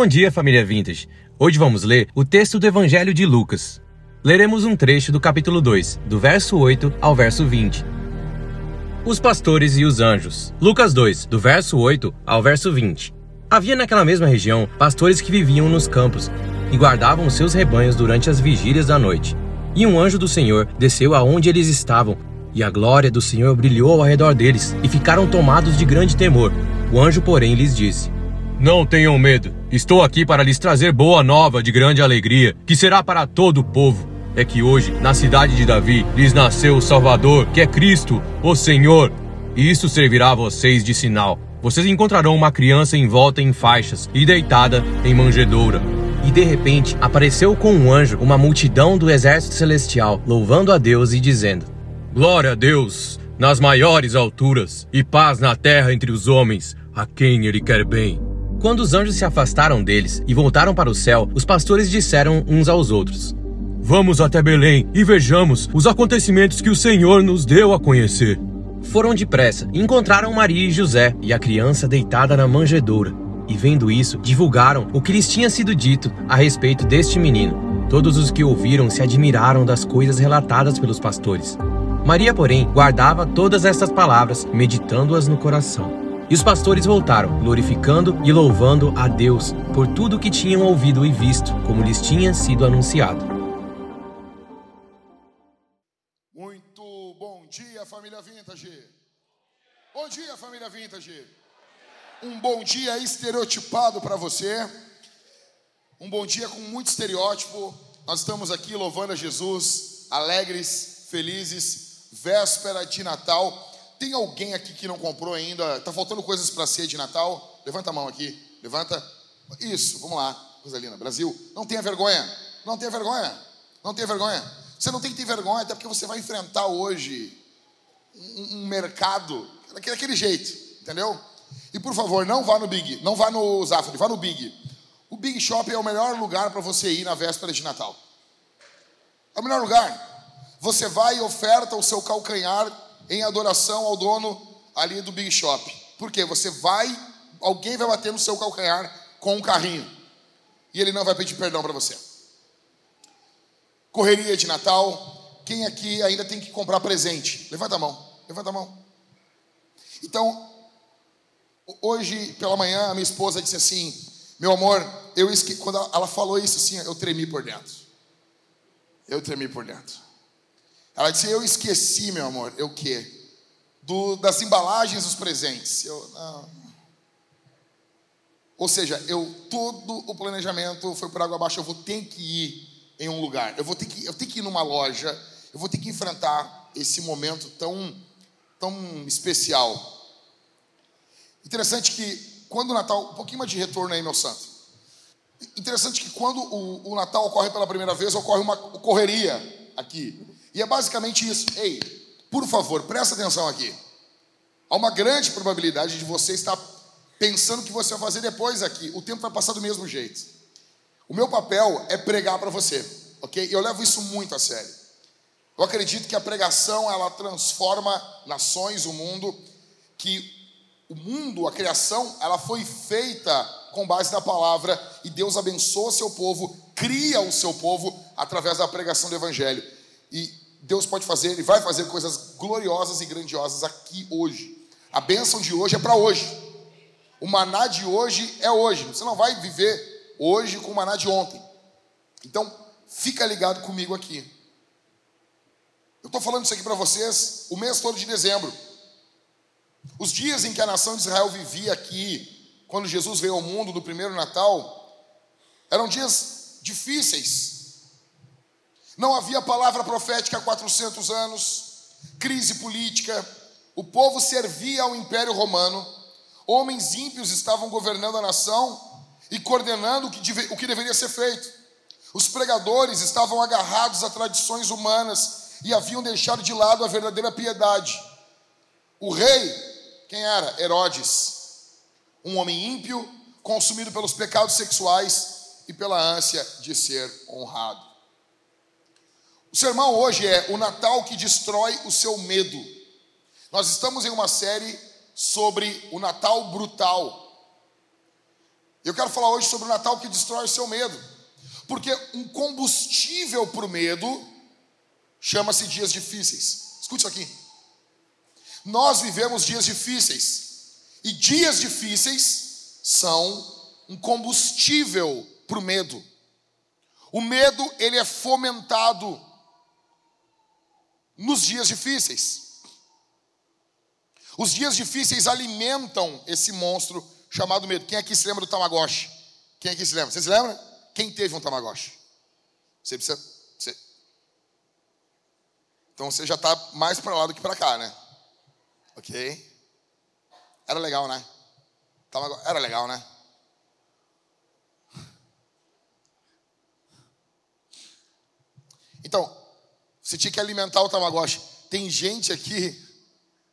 bom dia, família Vintage. Hoje vamos ler o texto do Evangelho de Lucas. Leremos um trecho do capítulo 2, do verso 8 ao verso 20. Os pastores e os anjos. Lucas 2, do verso 8 ao verso 20. Havia naquela mesma região pastores que viviam nos campos e guardavam seus rebanhos durante as vigílias da noite. E um anjo do Senhor desceu aonde eles estavam, e a glória do Senhor brilhou ao redor deles, e ficaram tomados de grande temor. O anjo, porém, lhes disse: Não tenham medo. Estou aqui para lhes trazer boa nova de grande alegria, que será para todo o povo. É que hoje, na cidade de Davi, lhes nasceu o Salvador, que é Cristo, o Senhor. E isso servirá a vocês de sinal vocês encontrarão uma criança envolta em faixas e deitada em manjedoura. E de repente apareceu com um anjo uma multidão do exército celestial, louvando a Deus e dizendo: Glória a Deus nas maiores alturas e paz na terra entre os homens, a quem ele quer bem. Quando os anjos se afastaram deles e voltaram para o céu, os pastores disseram uns aos outros: Vamos até Belém e vejamos os acontecimentos que o Senhor nos deu a conhecer. Foram depressa e encontraram Maria e José e a criança deitada na manjedoura. E vendo isso, divulgaram o que lhes tinha sido dito a respeito deste menino. Todos os que ouviram se admiraram das coisas relatadas pelos pastores. Maria, porém, guardava todas estas palavras, meditando-as no coração. E os pastores voltaram, glorificando e louvando a Deus por tudo que tinham ouvido e visto, como lhes tinha sido anunciado. família Vintage. Bom dia, família Vintage. Um bom dia estereotipado para você. Um bom dia com muito estereótipo. Nós estamos aqui louvando a Jesus, alegres, felizes, véspera de Natal. Tem alguém aqui que não comprou ainda? Tá faltando coisas para ser de Natal? Levanta a mão aqui. Levanta. Isso, vamos lá. Coisa. Brasil, não tenha vergonha. Não tenha vergonha. Não tenha vergonha. Você não tem que ter vergonha, até porque você vai enfrentar hoje um, mercado daquele jeito, entendeu? E por favor, não vá no Big, não vá no Zafari, vá no Big. O Big Shop é o melhor lugar para você ir na véspera de Natal. É o melhor lugar. Você vai e oferta o seu calcanhar em adoração ao dono ali do Big Shop. Por quê? Você vai, alguém vai bater no seu calcanhar com um carrinho. E ele não vai pedir perdão para você. Correria de Natal. Quem aqui ainda tem que comprar presente? Levanta a mão. Levanta a mão. Então, hoje pela manhã, a minha esposa disse assim: Meu amor, eu esque... quando ela falou isso assim, eu tremi por dentro. Eu tremi por dentro. Ela disse: Eu esqueci, meu amor. Eu o quê? Do, das embalagens dos presentes. Eu, não. Ou seja, eu todo o planejamento foi por água abaixo. Eu vou ter que ir em um lugar. Eu vou ter que, eu tenho que ir numa loja. Eu vou ter que enfrentar esse momento tão tão especial. Interessante que quando o Natal, um pouquinho mais de retorno aí, meu santo. Interessante que quando o, o Natal ocorre pela primeira vez, ocorre uma correria aqui. E é basicamente isso. Ei, por favor, presta atenção aqui. Há uma grande probabilidade de você estar pensando o que você vai fazer depois aqui. O tempo vai passar do mesmo jeito. O meu papel é pregar para você, ok? Eu levo isso muito a sério. Eu acredito que a pregação ela transforma nações, o mundo, que o mundo, a criação, ela foi feita com base na palavra e Deus abençoa seu povo, cria o seu povo através da pregação do evangelho. E Deus pode fazer, Ele vai fazer coisas gloriosas e grandiosas aqui hoje. A bênção de hoje é para hoje. O maná de hoje é hoje. Você não vai viver hoje com o maná de ontem. Então, fica ligado comigo aqui. Eu estou falando isso aqui para vocês o mês todo de dezembro. Os dias em que a nação de Israel vivia aqui, quando Jesus veio ao mundo do primeiro Natal, eram dias difíceis. Não havia palavra profética há 400 anos, crise política, o povo servia ao Império Romano, homens ímpios estavam governando a nação e coordenando o que, o que deveria ser feito. Os pregadores estavam agarrados a tradições humanas e haviam deixado de lado a verdadeira piedade. O rei, quem era? Herodes, um homem ímpio, consumido pelos pecados sexuais e pela ânsia de ser honrado. O sermão hoje é o Natal que destrói o seu medo. Nós estamos em uma série sobre o Natal brutal. Eu quero falar hoje sobre o Natal que destrói o seu medo. Porque um combustível para o medo chama-se dias difíceis. Escute isso aqui. Nós vivemos dias difíceis. E dias difíceis são um combustível para o medo. O medo, ele é fomentado nos dias difíceis. Os dias difíceis alimentam esse monstro chamado medo. Quem aqui se lembra do Tamagotchi? Quem aqui se lembra? Você se lembra? Quem teve um Tamagotchi? Você precisa. Você... Então você já está mais para lá do que para cá, né? Ok? Era legal, né? Era legal, né? Então, você tinha que alimentar o Tamagotchi. Tem gente aqui,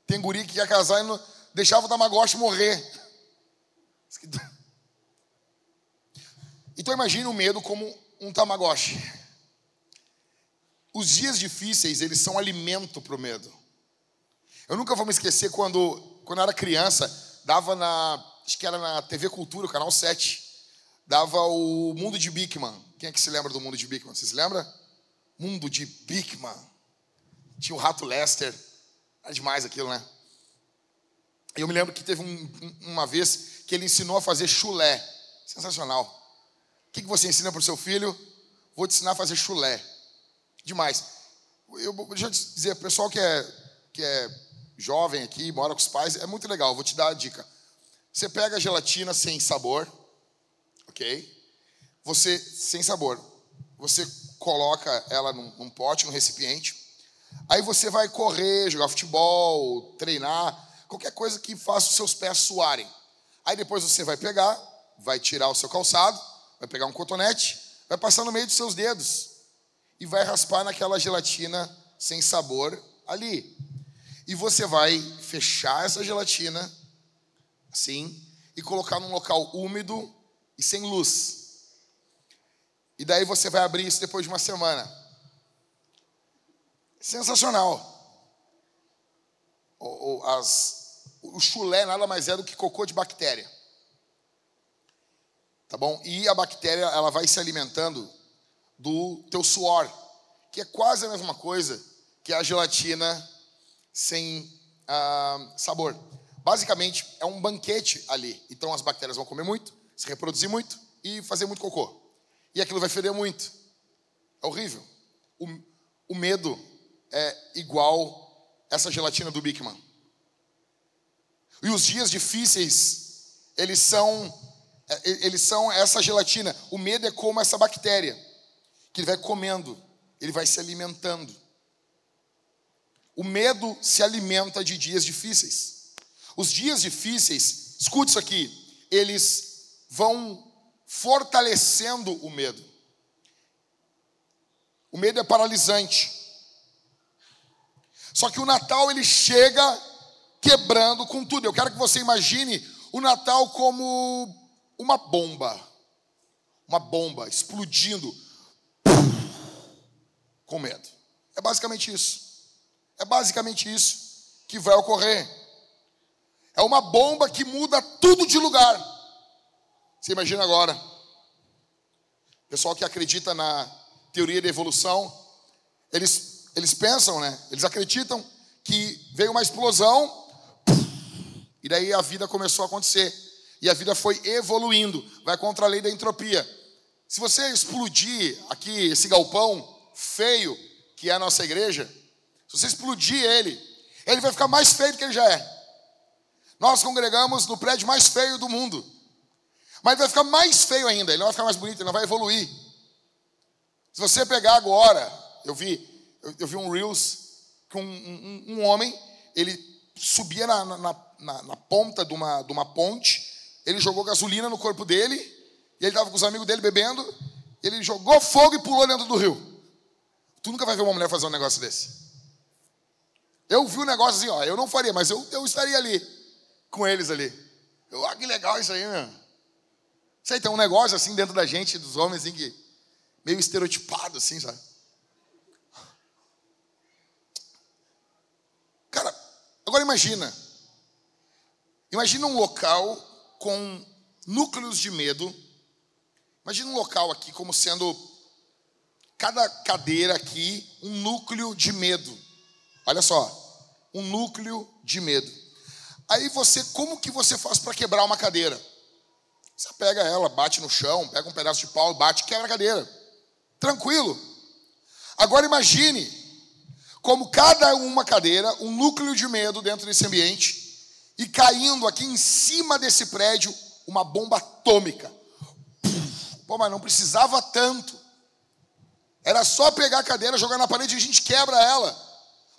tem guri que ia casar e não deixava o Tamagotchi morrer. Então imagine o medo como um Tamagotchi. Os dias difíceis, eles são alimento para o medo. Eu nunca vou me esquecer quando, quando eu era criança, dava na, acho que era na TV Cultura, canal 7, dava o Mundo de Bigman. Quem é que se lembra do Mundo de Bigman? Você se lembra? Mundo de Bigman. Tinha o Rato Lester. Era demais aquilo, né? Eu me lembro que teve um, uma vez que ele ensinou a fazer chulé. Sensacional. O que, que você ensina para o seu filho? Vou te ensinar a fazer chulé. Demais. Eu, deixa eu te dizer, pessoal que é, que é jovem aqui, mora com os pais, é muito legal. Vou te dar a dica. Você pega a gelatina sem sabor, ok? Você, sem sabor, você coloca ela num, num pote, num recipiente. Aí você vai correr, jogar futebol, treinar, qualquer coisa que faça os seus pés suarem. Aí depois você vai pegar, vai tirar o seu calçado, vai pegar um cotonete, vai passar no meio dos seus dedos e vai raspar naquela gelatina sem sabor ali. E você vai fechar essa gelatina assim e colocar num local úmido e sem luz. E daí você vai abrir isso depois de uma semana. Sensacional. O, o, as, o chulé nada mais é do que cocô de bactéria. Tá bom? E a bactéria ela vai se alimentando do teu suor, que é quase a mesma coisa que a gelatina sem ah, sabor. Basicamente é um banquete ali. Então as bactérias vão comer muito, se reproduzir muito e fazer muito cocô e aquilo vai feder muito. É horrível. O, o medo é igual essa gelatina do Bigman. E os dias difíceis, eles são é, eles são essa gelatina. O medo é como essa bactéria que ele vai comendo, ele vai se alimentando. O medo se alimenta de dias difíceis. Os dias difíceis, escute isso aqui, eles vão fortalecendo o medo. O medo é paralisante. Só que o Natal ele chega quebrando com tudo. Eu quero que você imagine o Natal como uma bomba. Uma bomba explodindo com medo. É basicamente isso. É basicamente isso que vai ocorrer. É uma bomba que muda tudo de lugar. Você imagina agora, pessoal que acredita na teoria da evolução, eles, eles pensam, né? Eles acreditam que veio uma explosão e daí a vida começou a acontecer. E a vida foi evoluindo, vai contra a lei da entropia. Se você explodir aqui esse galpão feio que é a nossa igreja, se você explodir ele, ele vai ficar mais feio do que ele já é. Nós congregamos no prédio mais feio do mundo. Mas vai ficar mais feio ainda, ele não vai ficar mais bonito, ele não vai evoluir. Se você pegar agora, eu vi, eu, eu vi um Reels com um, um, um, homem, ele subia na, na, na, na, ponta de uma, de uma ponte, ele jogou gasolina no corpo dele, e ele estava com os amigos dele bebendo, ele jogou fogo e pulou dentro do rio. Tu nunca vai ver uma mulher fazer um negócio desse. Eu vi um negócio assim, ó, eu não faria, mas eu, eu estaria ali, com eles ali. Eu, ah, que legal isso aí, meu. Sei, tem um negócio assim dentro da gente, dos homens, assim, que meio estereotipado, assim, sabe? Cara, agora imagina. Imagina um local com núcleos de medo. Imagina um local aqui como sendo cada cadeira aqui um núcleo de medo. Olha só, um núcleo de medo. Aí você, como que você faz para quebrar uma cadeira? Você pega ela, bate no chão, pega um pedaço de pau, bate, quebra a cadeira. Tranquilo. Agora imagine como cada uma cadeira, um núcleo de medo dentro desse ambiente, e caindo aqui em cima desse prédio uma bomba atômica. Pô, mas não precisava tanto. Era só pegar a cadeira, jogar na parede e a gente quebra ela.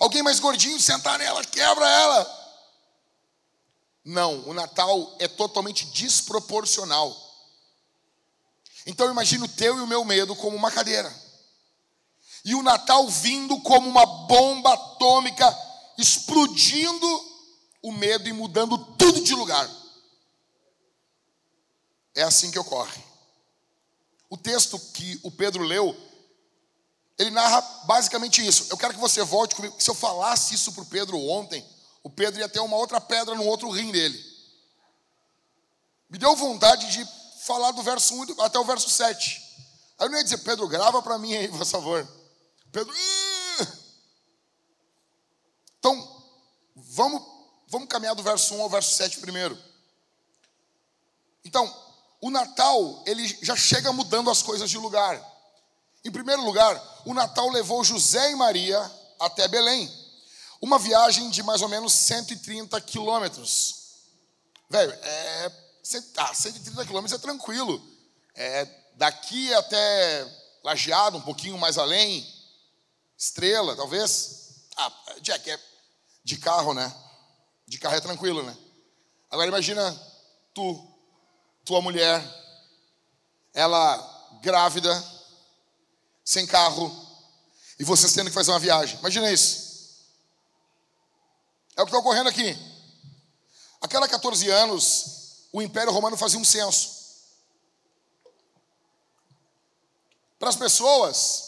Alguém mais gordinho sentar nela, quebra ela. Não, o Natal é totalmente desproporcional. Então imagina o teu e o meu medo como uma cadeira. E o Natal vindo como uma bomba atômica, explodindo o medo e mudando tudo de lugar. É assim que ocorre. O texto que o Pedro leu, ele narra basicamente isso. Eu quero que você volte comigo. Se eu falasse isso para o Pedro ontem, o Pedro ia ter uma outra pedra no outro rim dele. Me deu vontade de falar do verso 1 até o verso 7. Aí eu não ia dizer, Pedro, grava para mim aí, por favor. Pedro. Então, vamos, vamos caminhar do verso 1 ao verso 7 primeiro. Então, o Natal, ele já chega mudando as coisas de lugar. Em primeiro lugar, o Natal levou José e Maria até Belém. Uma viagem de mais ou menos 130 quilômetros. Velho, é. Ah, 130 quilômetros é tranquilo. É, daqui até Lajeado, um pouquinho mais além. Estrela, talvez. Ah, Jack, é de carro, né? De carro é tranquilo, né? Agora imagina tu, tua mulher, ela grávida, sem carro, e vocês tendo que fazer uma viagem. Imagina isso. É o que está ocorrendo aqui. Aquela 14 anos, o Império Romano fazia um censo. Para as pessoas,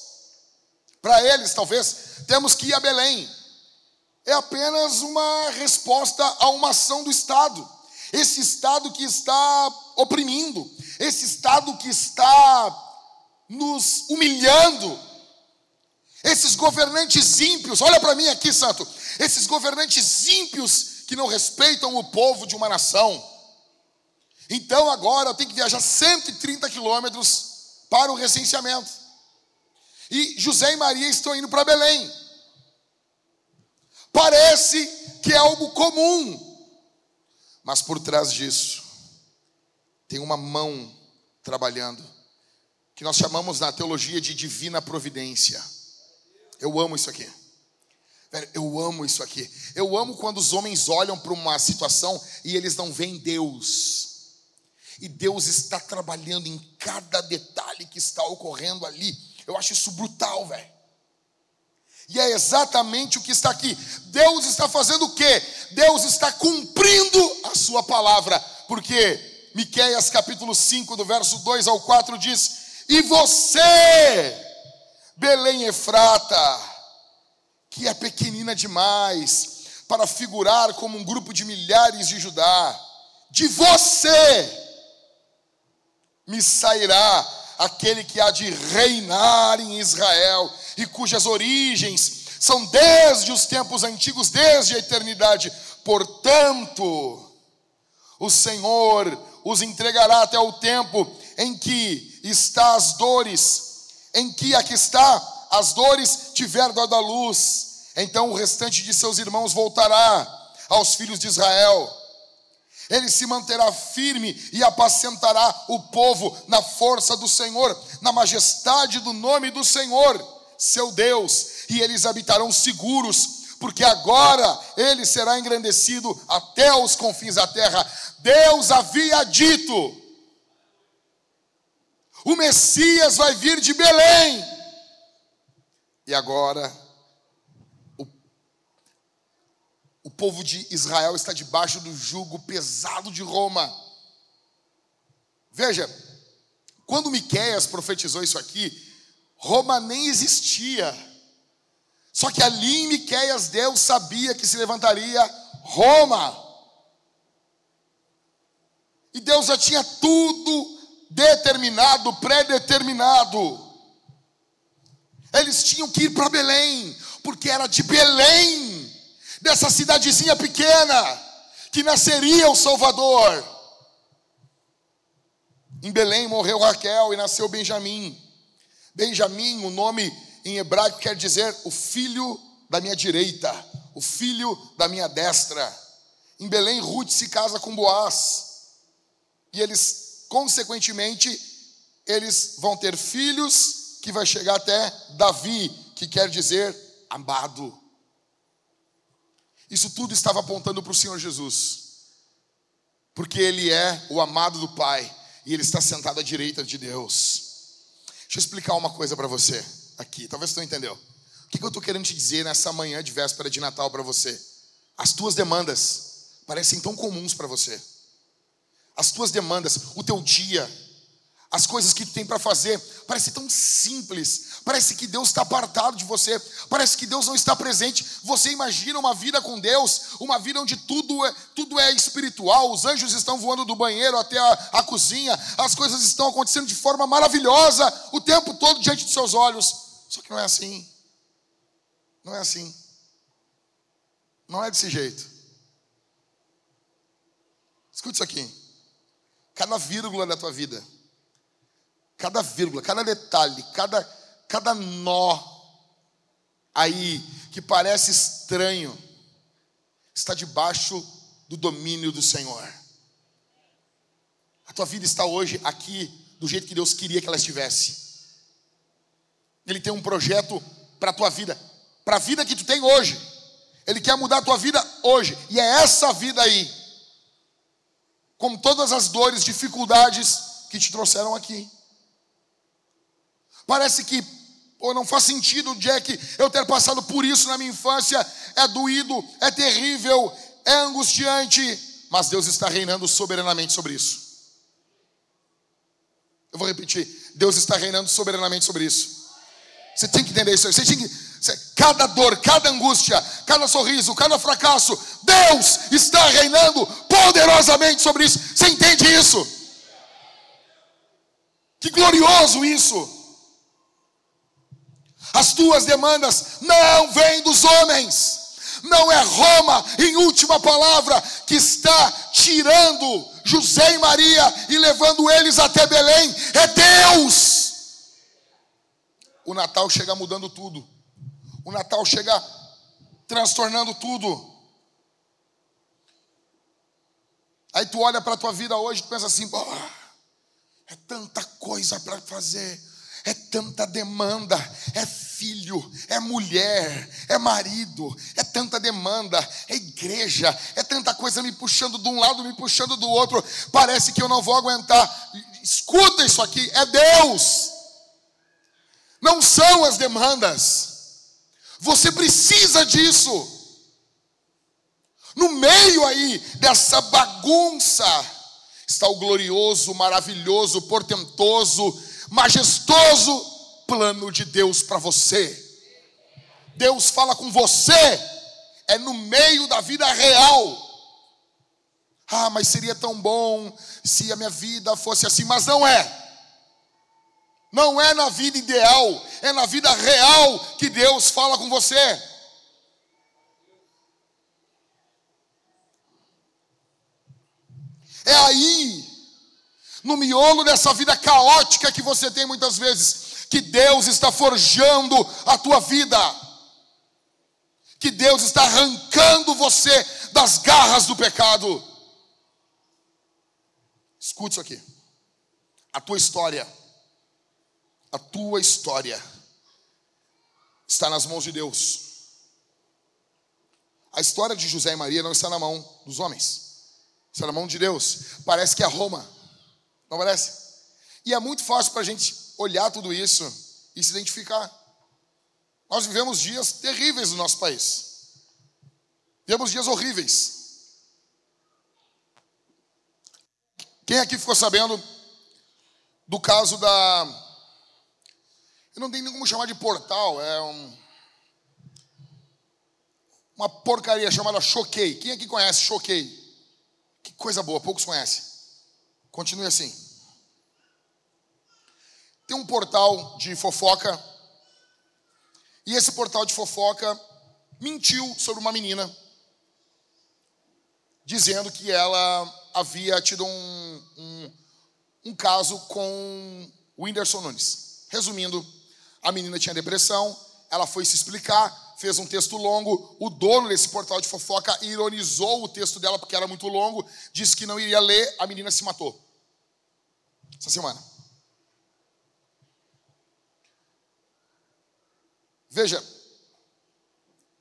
para eles talvez, temos que ir a Belém. É apenas uma resposta a uma ação do Estado. Esse Estado que está oprimindo, esse Estado que está nos humilhando, esses governantes ímpios, olha para mim aqui, santo. Esses governantes ímpios que não respeitam o povo de uma nação. Então agora eu tenho que viajar 130 quilômetros para o recenseamento. E José e Maria estão indo para Belém. Parece que é algo comum, mas por trás disso tem uma mão trabalhando, que nós chamamos na teologia de divina providência. Eu amo isso aqui. Eu amo isso aqui. Eu amo quando os homens olham para uma situação e eles não veem Deus. E Deus está trabalhando em cada detalhe que está ocorrendo ali. Eu acho isso brutal, velho. E é exatamente o que está aqui. Deus está fazendo o quê? Deus está cumprindo a sua palavra. Porque Miqueias capítulo 5, do verso 2 ao 4 diz: "E você, Belém Efrata, que é pequenina demais para figurar como um grupo de milhares de Judá, de você me sairá aquele que há de reinar em Israel e cujas origens são desde os tempos antigos, desde a eternidade. Portanto, o Senhor os entregará até o tempo em que está as dores em que aqui está as dores tiver dado a luz, então o restante de seus irmãos voltará aos filhos de Israel. Ele se manterá firme e apacentará o povo na força do Senhor, na majestade do nome do Senhor, seu Deus, e eles habitarão seguros, porque agora ele será engrandecido até os confins da terra. Deus havia dito: o Messias vai vir de Belém. E agora, o, o povo de Israel está debaixo do jugo pesado de Roma. Veja, quando Miqueias profetizou isso aqui, Roma nem existia. Só que ali em Miqueias Deus sabia que se levantaria Roma. E Deus já tinha tudo determinado, pré-determinado. Eles tinham que ir para Belém, porque era de Belém, dessa cidadezinha pequena, que nasceria o Salvador. Em Belém morreu Raquel e nasceu Benjamim. Benjamim, o nome em hebraico quer dizer o filho da minha direita, o filho da minha destra. Em Belém, Ruth se casa com Boaz. E eles, consequentemente, eles vão ter filhos que vai chegar até Davi, que quer dizer amado. Isso tudo estava apontando para o Senhor Jesus. Porque ele é o amado do Pai e ele está sentado à direita de Deus. Deixa eu explicar uma coisa para você aqui, talvez você não entendeu. O que eu estou querendo te dizer nessa manhã de véspera de Natal para você? As tuas demandas parecem tão comuns para você. As tuas demandas, o teu dia, as coisas que tu tem para fazer, parece tão simples. Parece que Deus está apartado de você. Parece que Deus não está presente. Você imagina uma vida com Deus, uma vida onde tudo é, tudo é espiritual. Os anjos estão voando do banheiro até a, a cozinha. As coisas estão acontecendo de forma maravilhosa o tempo todo diante dos seus olhos. Só que não é assim. Não é assim. Não é desse jeito. Escute isso aqui. Cada vírgula da tua vida cada vírgula, cada detalhe, cada, cada nó aí que parece estranho, está debaixo do domínio do Senhor. A tua vida está hoje aqui do jeito que Deus queria que ela estivesse. Ele tem um projeto para a tua vida, para a vida que tu tem hoje. Ele quer mudar a tua vida hoje, e é essa vida aí, com todas as dores, dificuldades que te trouxeram aqui. Parece que ou não faz sentido, Jack, eu ter passado por isso na minha infância. É doído, é terrível, é angustiante, mas Deus está reinando soberanamente sobre isso. Eu vou repetir: Deus está reinando soberanamente sobre isso. Você tem que entender isso. Você tem que, cada dor, cada angústia, cada sorriso, cada fracasso, Deus está reinando poderosamente sobre isso. Você entende isso? Que glorioso isso! As tuas demandas não vêm dos homens. Não é Roma, em última palavra, que está tirando José e Maria e levando eles até Belém. É Deus. O Natal chega mudando tudo. O Natal chega transtornando tudo. Aí tu olha para a tua vida hoje e pensa assim: oh, é tanta coisa para fazer é tanta demanda, é filho, é mulher, é marido, é tanta demanda, é igreja, é tanta coisa me puxando de um lado, me puxando do outro, parece que eu não vou aguentar. Escuta isso aqui, é Deus, não são as demandas, você precisa disso. No meio aí dessa bagunça, está o glorioso, maravilhoso, portentoso, majestoso plano de Deus para você. Deus fala com você, é no meio da vida real. Ah, mas seria tão bom se a minha vida fosse assim, mas não é. Não é na vida ideal, é na vida real que Deus fala com você. É aí no miolo dessa vida caótica que você tem muitas vezes, que Deus está forjando a tua vida, que Deus está arrancando você das garras do pecado. Escute isso aqui. A tua história, a tua história está nas mãos de Deus. A história de José e Maria não está na mão dos homens, está na mão de Deus. Parece que é Roma não parece? E é muito fácil para a gente olhar tudo isso e se identificar. Nós vivemos dias terríveis no nosso país. Vivemos dias horríveis. Quem aqui ficou sabendo do caso da. Eu não tenho nem como chamar de portal, é um. uma porcaria chamada Choquei. Quem aqui conhece Choquei? Que coisa boa, poucos conhecem. Continue assim. Tem um portal de fofoca. E esse portal de fofoca mentiu sobre uma menina, dizendo que ela havia tido um, um, um caso com o Whindersson Nunes. Resumindo, a menina tinha depressão, ela foi se explicar, fez um texto longo. O dono desse portal de fofoca ironizou o texto dela porque era muito longo, disse que não iria ler, a menina se matou. Essa semana. Veja,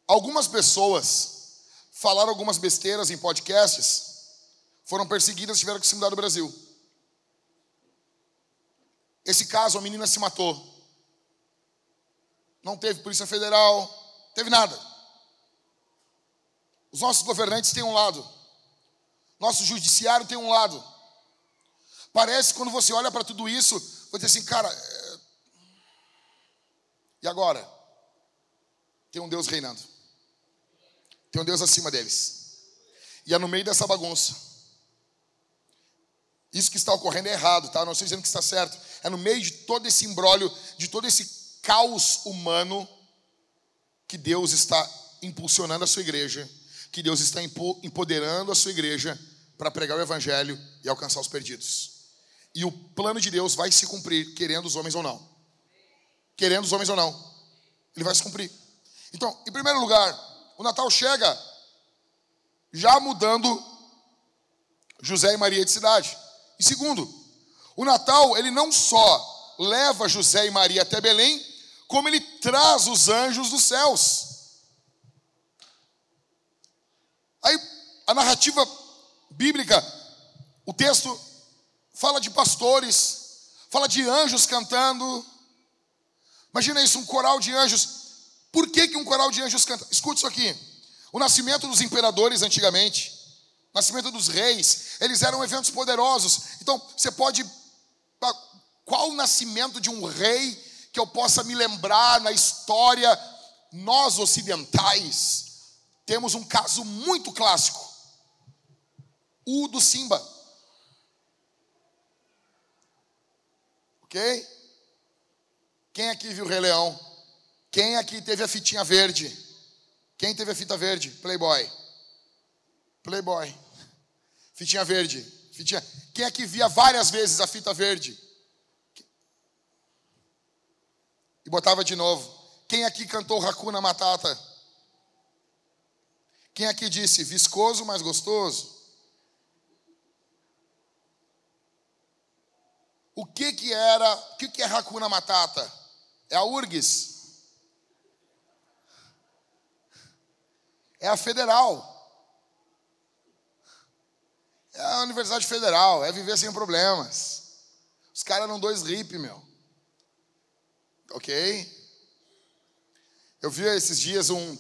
algumas pessoas falaram algumas besteiras em podcasts, foram perseguidas e tiveram que se mudar do Brasil. Esse caso, a menina se matou. Não teve Polícia Federal, teve nada. Os nossos governantes têm um lado. Nosso judiciário tem um lado. Parece quando você olha para tudo isso, você diz assim, cara, é... e agora? Tem um Deus reinando. Tem um Deus acima deles. E é no meio dessa bagunça. Isso que está ocorrendo é errado, tá? Não estou dizendo que está certo. É no meio de todo esse embrólio, de todo esse caos humano que Deus está impulsionando a sua igreja, que Deus está empoderando a sua igreja para pregar o evangelho e alcançar os perdidos. E o plano de Deus vai se cumprir, querendo os homens ou não. Querendo os homens ou não. Ele vai se cumprir. Então, em primeiro lugar, o Natal chega já mudando José e Maria de cidade. E segundo, o Natal, ele não só leva José e Maria até Belém, como ele traz os anjos dos céus. Aí, a narrativa bíblica, o texto fala de pastores, fala de anjos cantando. Imagina isso, um coral de anjos. Por que, que um coral de anjos canta? Escute isso aqui. O nascimento dos imperadores antigamente, nascimento dos reis, eles eram eventos poderosos. Então, você pode. Qual o nascimento de um rei que eu possa me lembrar na história, nós ocidentais temos um caso muito clássico. O do Simba. Ok? Quem aqui viu o Rei Leão? Quem aqui teve a fitinha verde? Quem teve a fita verde? Playboy. Playboy. Fitinha verde. Fitinha. Quem aqui via várias vezes a fita verde? E botava de novo. Quem aqui cantou Hakuna Matata? Quem aqui disse viscoso, mas gostoso? O que que era, o que que é Hakuna Matata? É a URGS. É a federal. É a Universidade Federal, é viver sem problemas. Os caras eram dois hip, meu. Ok? Eu vi esses dias um,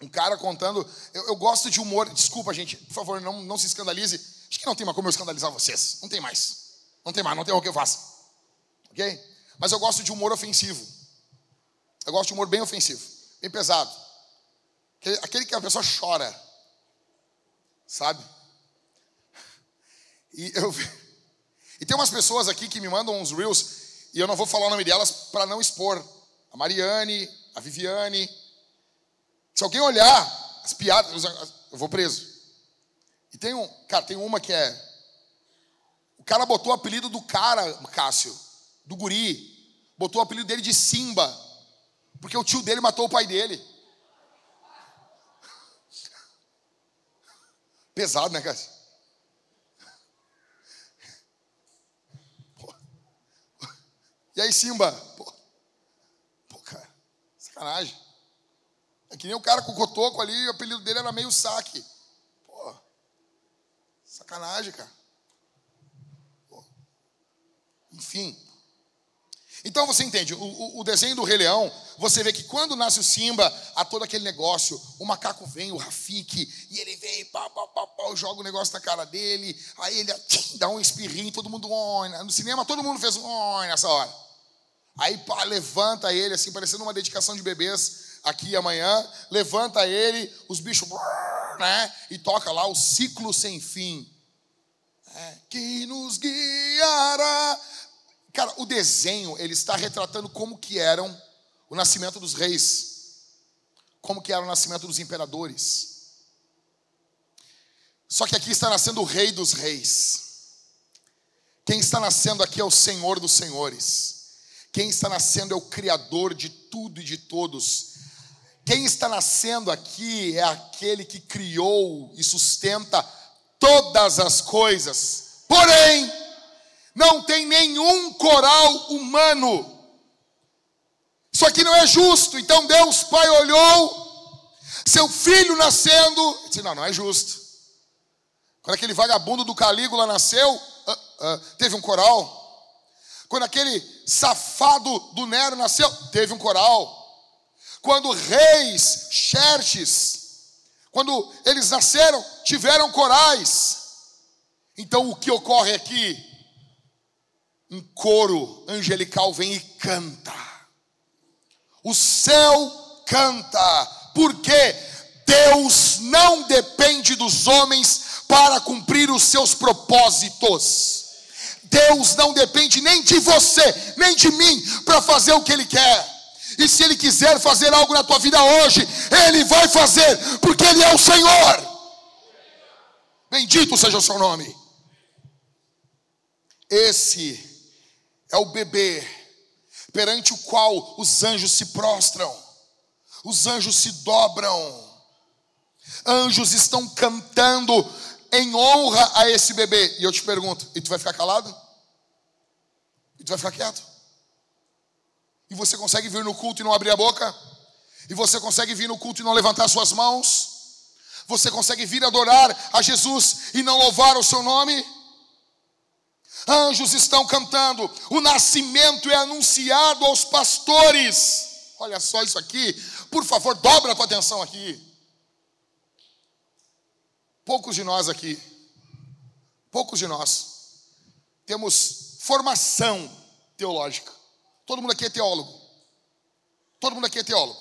um cara contando. Eu, eu, gosto de humor. Desculpa, gente, por favor, não, não se escandalize. Acho que não tem mais como eu escandalizar vocês. Não tem mais. Não tem mais, não tem o que eu faça. Ok? Mas eu gosto de humor ofensivo. Eu gosto de humor bem ofensivo, bem pesado. Aquele, aquele que a pessoa chora. Sabe? E eu E tem umas pessoas aqui que me mandam uns reels e eu não vou falar o nome delas para não expor. A Mariane, a Viviane. Se alguém olhar as piadas, eu vou preso. E tem um, cara, tem uma que é. O cara botou o apelido do cara, Cássio, do guri. Botou o apelido dele de Simba. Porque o tio dele matou o pai dele. Pesado, né, Cássio? E aí, Simba? Pô, pô cara, sacanagem. É que nem o cara com o cotoco ali, o apelido dele era meio saque. Pô, sacanagem, cara. Pô. Enfim. Então você entende, o, o, desenho do Rei Leão, você vê que quando nasce o Simba, há todo aquele negócio, o macaco vem, o Rafik, e ele vem, pá, pá, pá, pá, joga o negócio na cara dele, aí ele dá um espirrinho, todo mundo, no cinema todo mundo fez um nessa hora. Aí pá, levanta ele, assim, parecendo uma dedicação de bebês. aqui amanhã, levanta ele, os bichos, né? E toca lá o ciclo sem fim. É, que nos guiará. Cara, o desenho, ele está retratando como que eram o nascimento dos reis, como que era o nascimento dos imperadores. Só que aqui está nascendo o rei dos reis. Quem está nascendo aqui é o Senhor dos senhores. Quem está nascendo é o Criador de tudo e de todos. Quem está nascendo aqui é aquele que criou e sustenta todas as coisas. Porém, não tem nenhum coral humano. Isso aqui não é justo. Então Deus Pai olhou, seu filho nascendo, disse: Não, não é justo. Quando aquele vagabundo do Calígula nasceu, uh, uh, teve um coral. Quando aquele safado do Nero nasceu, teve um coral. Quando reis, Xerxes, quando eles nasceram, tiveram corais. Então o que ocorre aqui? Um coro angelical vem e canta. O céu canta. Porque Deus não depende dos homens para cumprir os seus propósitos. Deus não depende nem de você, nem de mim, para fazer o que Ele quer. E se Ele quiser fazer algo na tua vida hoje, Ele vai fazer, porque Ele é o Senhor. Bendito seja o seu nome. Esse é o bebê perante o qual os anjos se prostram, os anjos se dobram, anjos estão cantando em honra a esse bebê. E eu te pergunto: e tu vai ficar calado? E tu vai ficar quieto? E você consegue vir no culto e não abrir a boca? E você consegue vir no culto e não levantar suas mãos? Você consegue vir adorar a Jesus e não louvar o seu nome? Anjos estão cantando, o nascimento é anunciado aos pastores. Olha só isso aqui, por favor, dobra a tua atenção aqui. Poucos de nós aqui, poucos de nós, temos formação teológica. Todo mundo aqui é teólogo. Todo mundo aqui é teólogo.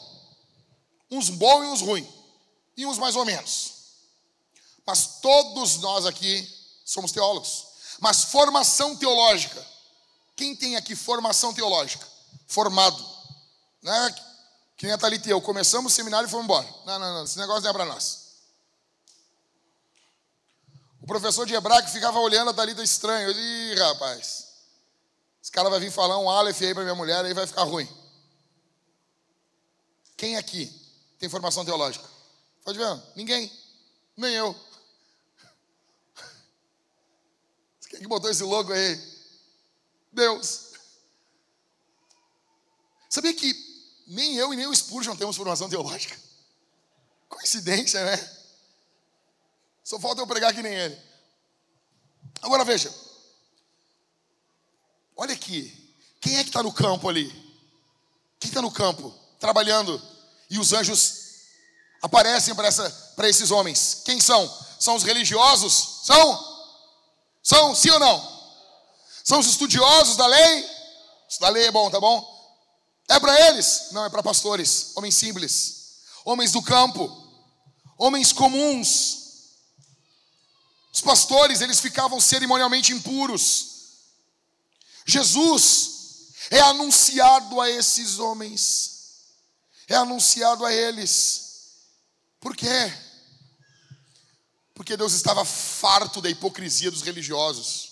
Uns bons e uns ruins. E uns mais ou menos. Mas todos nós aqui somos teólogos. Mas formação teológica. Quem tem aqui formação teológica? Formado. Não é que nem a Thalita e eu. Começamos o seminário e fomos embora. Não, não, não. Esse negócio não é para nós. O professor de hebraico ficava olhando a Thalita estranho. Ih, rapaz, esse cara vai vir falar um Aleph aí para minha mulher, aí vai ficar ruim. Quem aqui tem formação teológica? Pode ver? Ninguém. Nem eu. Quem que botou esse logo aí? Deus. Sabia que nem eu e nem o Spurgeon temos formação teológica? Coincidência, né? Só falta eu pregar que nem ele. Agora veja. Olha aqui. Quem é que está no campo ali? Quem está no campo? Trabalhando. E os anjos aparecem para esses homens. Quem são? São os religiosos? São? São, sim ou não? São os estudiosos da lei? Isso da lei é bom, tá bom? É para eles? Não, é para pastores, homens simples, homens do campo, homens comuns, os pastores, eles ficavam cerimonialmente impuros. Jesus é anunciado a esses homens. É anunciado a eles. Por quê? Porque Deus estava farto da hipocrisia dos religiosos.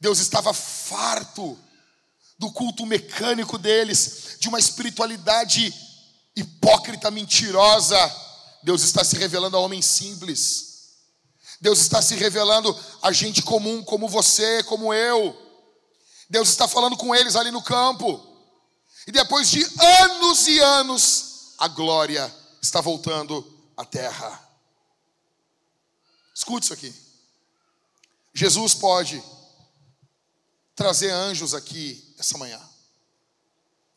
Deus estava farto do culto mecânico deles, de uma espiritualidade hipócrita, mentirosa. Deus está se revelando a homens simples. Deus está se revelando a gente comum, como você, como eu. Deus está falando com eles ali no campo. E depois de anos e anos, a glória está voltando à terra. Escute isso aqui. Jesus pode trazer anjos aqui essa manhã.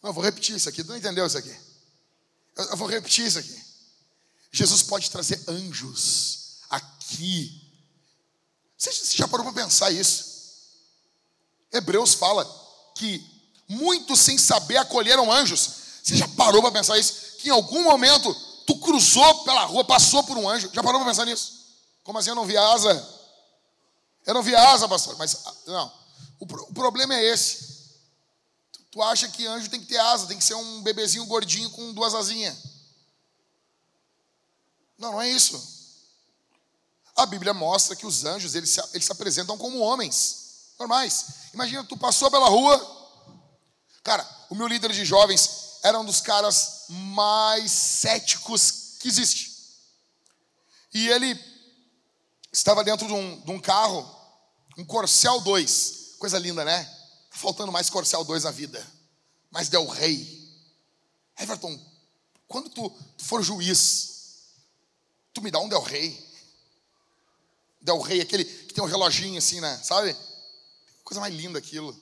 eu vou repetir isso aqui. Tu não entendeu isso aqui? eu vou repetir isso aqui. Jesus pode trazer anjos aqui. Você, já parou para pensar isso? Hebreus fala que muitos sem saber acolheram anjos. Você já parou para pensar isso? que em algum momento tu cruzou pela rua, passou por um anjo. Já parou para pensar nisso? Como assim eu não vi asa? Eu não vi asa, pastor. Mas não. O, o problema é esse. Tu, tu acha que anjo tem que ter asa, tem que ser um bebezinho gordinho com duas asinhas. Não, não é isso. A Bíblia mostra que os anjos eles se, eles se apresentam como homens normais. Imagina, tu passou pela rua. Cara, o meu líder de jovens era um dos caras mais céticos que existe. E ele estava dentro de um, de um carro, um Corcel 2. Coisa linda, né? Tá faltando mais Corcel 2 na vida. Mais Del Rey. Everton, quando tu, tu for juiz, tu me dá um Del Rey. Del Rey, aquele que tem um reloginho assim, né? Sabe? Coisa mais linda aquilo.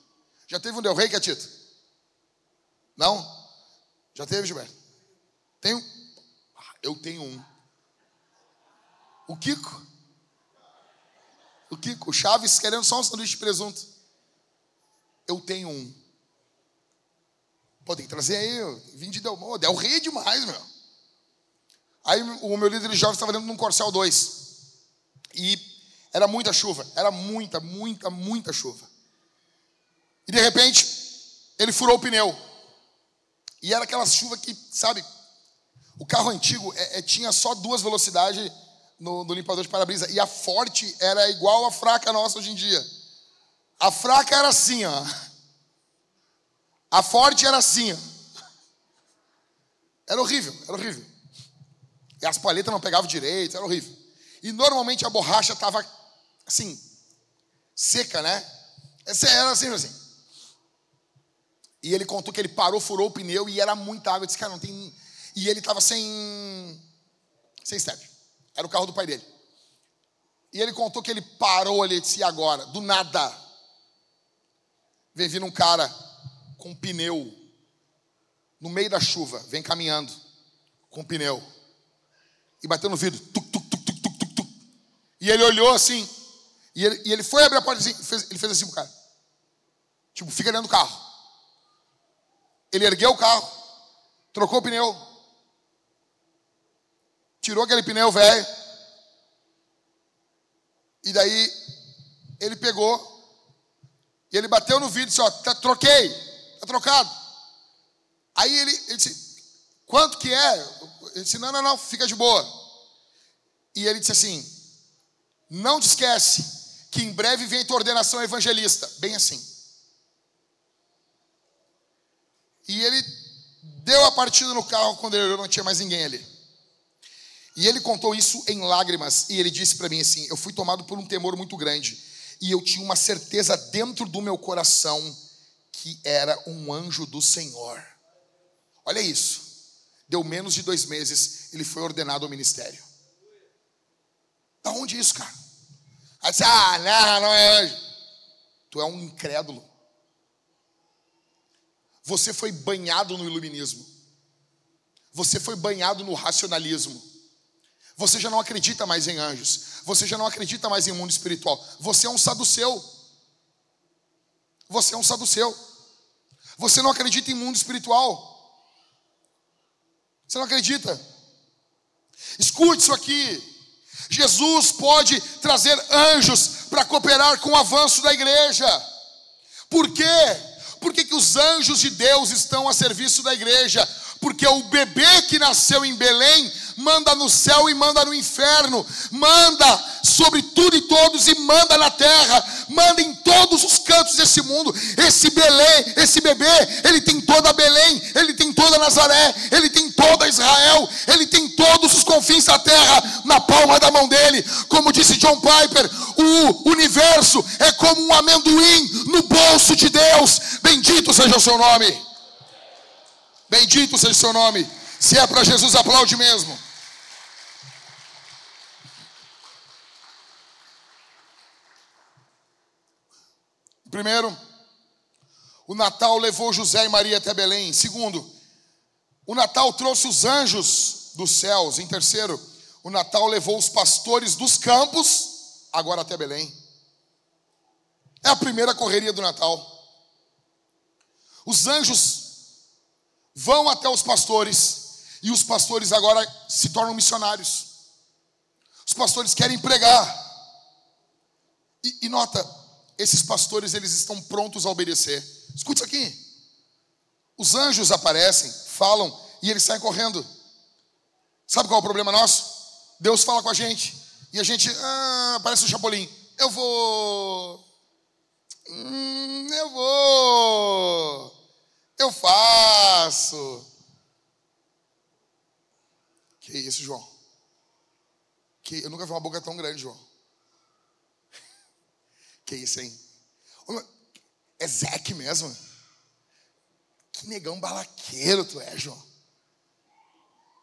Já teve um Del Rey, Catito? Não? Já teve, Gilberto? Um? Ah, eu tenho um. O Kiko? O Kiko, o Chaves querendo só um sanduíche de presunto. Eu tenho um. Pô, tem que trazer aí, vim de Del, oh, Del Rey é demais, meu. Aí o meu líder de jovens estava dentro de um Corcel 2. E era muita chuva, era muita, muita, muita chuva. E de repente, ele furou o pneu. E era aquela chuva que, sabe, o carro antigo é, é, tinha só duas velocidades no, no limpador de para-brisa. E a forte era igual a fraca nossa hoje em dia. A fraca era assim, ó. A forte era assim, ó. Era horrível, era horrível. E as palhetas não pegavam direito, era horrível. E normalmente a borracha estava assim, seca, né? Era assim, assim. E ele contou que ele parou, furou o pneu e era muita água. Eu disse, cara, não tem. E ele estava sem. Sem step. Era o carro do pai dele. E ele contou que ele parou ali e disse, e agora? Do nada. Vem vindo um cara com um pneu. No meio da chuva. Vem caminhando. Com pneu. E bateu no vidro. Tuc, tuc, tuc, tuc, tuc, tuc, tuc. E ele olhou assim. E ele, e ele foi abrir a porta assim, fez, ele fez assim pro cara. Tipo, fica dentro do carro. Ele ergueu o carro, trocou o pneu, tirou aquele pneu velho, e daí ele pegou, e ele bateu no vidro e disse: Ó, tá, troquei, tá trocado. Aí ele, ele disse: Quanto que é? Ele disse: Não, não, não, fica de boa. E ele disse assim: Não te esquece que em breve vem tua ordenação evangelista. Bem assim. E ele deu a partida no carro quando ele olhou, não tinha mais ninguém ali. E ele contou isso em lágrimas. E ele disse para mim assim: Eu fui tomado por um temor muito grande. E eu tinha uma certeza dentro do meu coração que era um anjo do Senhor. Olha isso. Deu menos de dois meses, ele foi ordenado ao ministério. Da onde isso, cara? Aí disse, ah, não, não é anjo. Tu é um incrédulo. Você foi banhado no iluminismo. Você foi banhado no racionalismo. Você já não acredita mais em anjos. Você já não acredita mais em mundo espiritual. Você é um saduceu. Você é um saduceu. Você não acredita em mundo espiritual. Você não acredita. Escute isso aqui. Jesus pode trazer anjos para cooperar com o avanço da igreja. Por quê? Por que, que os anjos de Deus estão a serviço da igreja? Porque o bebê que nasceu em Belém manda no céu e manda no inferno, manda sobre tudo e todos e manda na terra, manda em todos os cantos desse mundo. Esse Belém, esse bebê, ele tem toda Belém, ele tem toda Nazaré, ele tem toda Israel, ele tem todos os confins da terra na palma da mão dele. Como disse John Piper, o universo é como um amendoim no bolso de Deus. Bendito seja o seu nome. Bendito seja o seu nome. Se é para Jesus, aplaude mesmo. Primeiro, o Natal levou José e Maria até Belém. Segundo, o Natal trouxe os anjos dos céus. Em terceiro, o Natal levou os pastores dos campos agora até Belém. É a primeira correria do Natal. Os anjos vão até os pastores E os pastores agora se tornam missionários. Os pastores querem pregar. E, e nota, esses pastores eles estão prontos a obedecer. Escute isso aqui. Os anjos aparecem, falam e eles saem correndo. Sabe qual é o problema nosso? Deus fala com a gente e a gente, ah, parece um chapolim. Eu vou. Hum, eu vou. Eu faço. Que isso, João? Que eu nunca vi uma boca tão grande, João. Que isso, hein? É Zeke mesmo? Que negão balaqueiro tu é, João.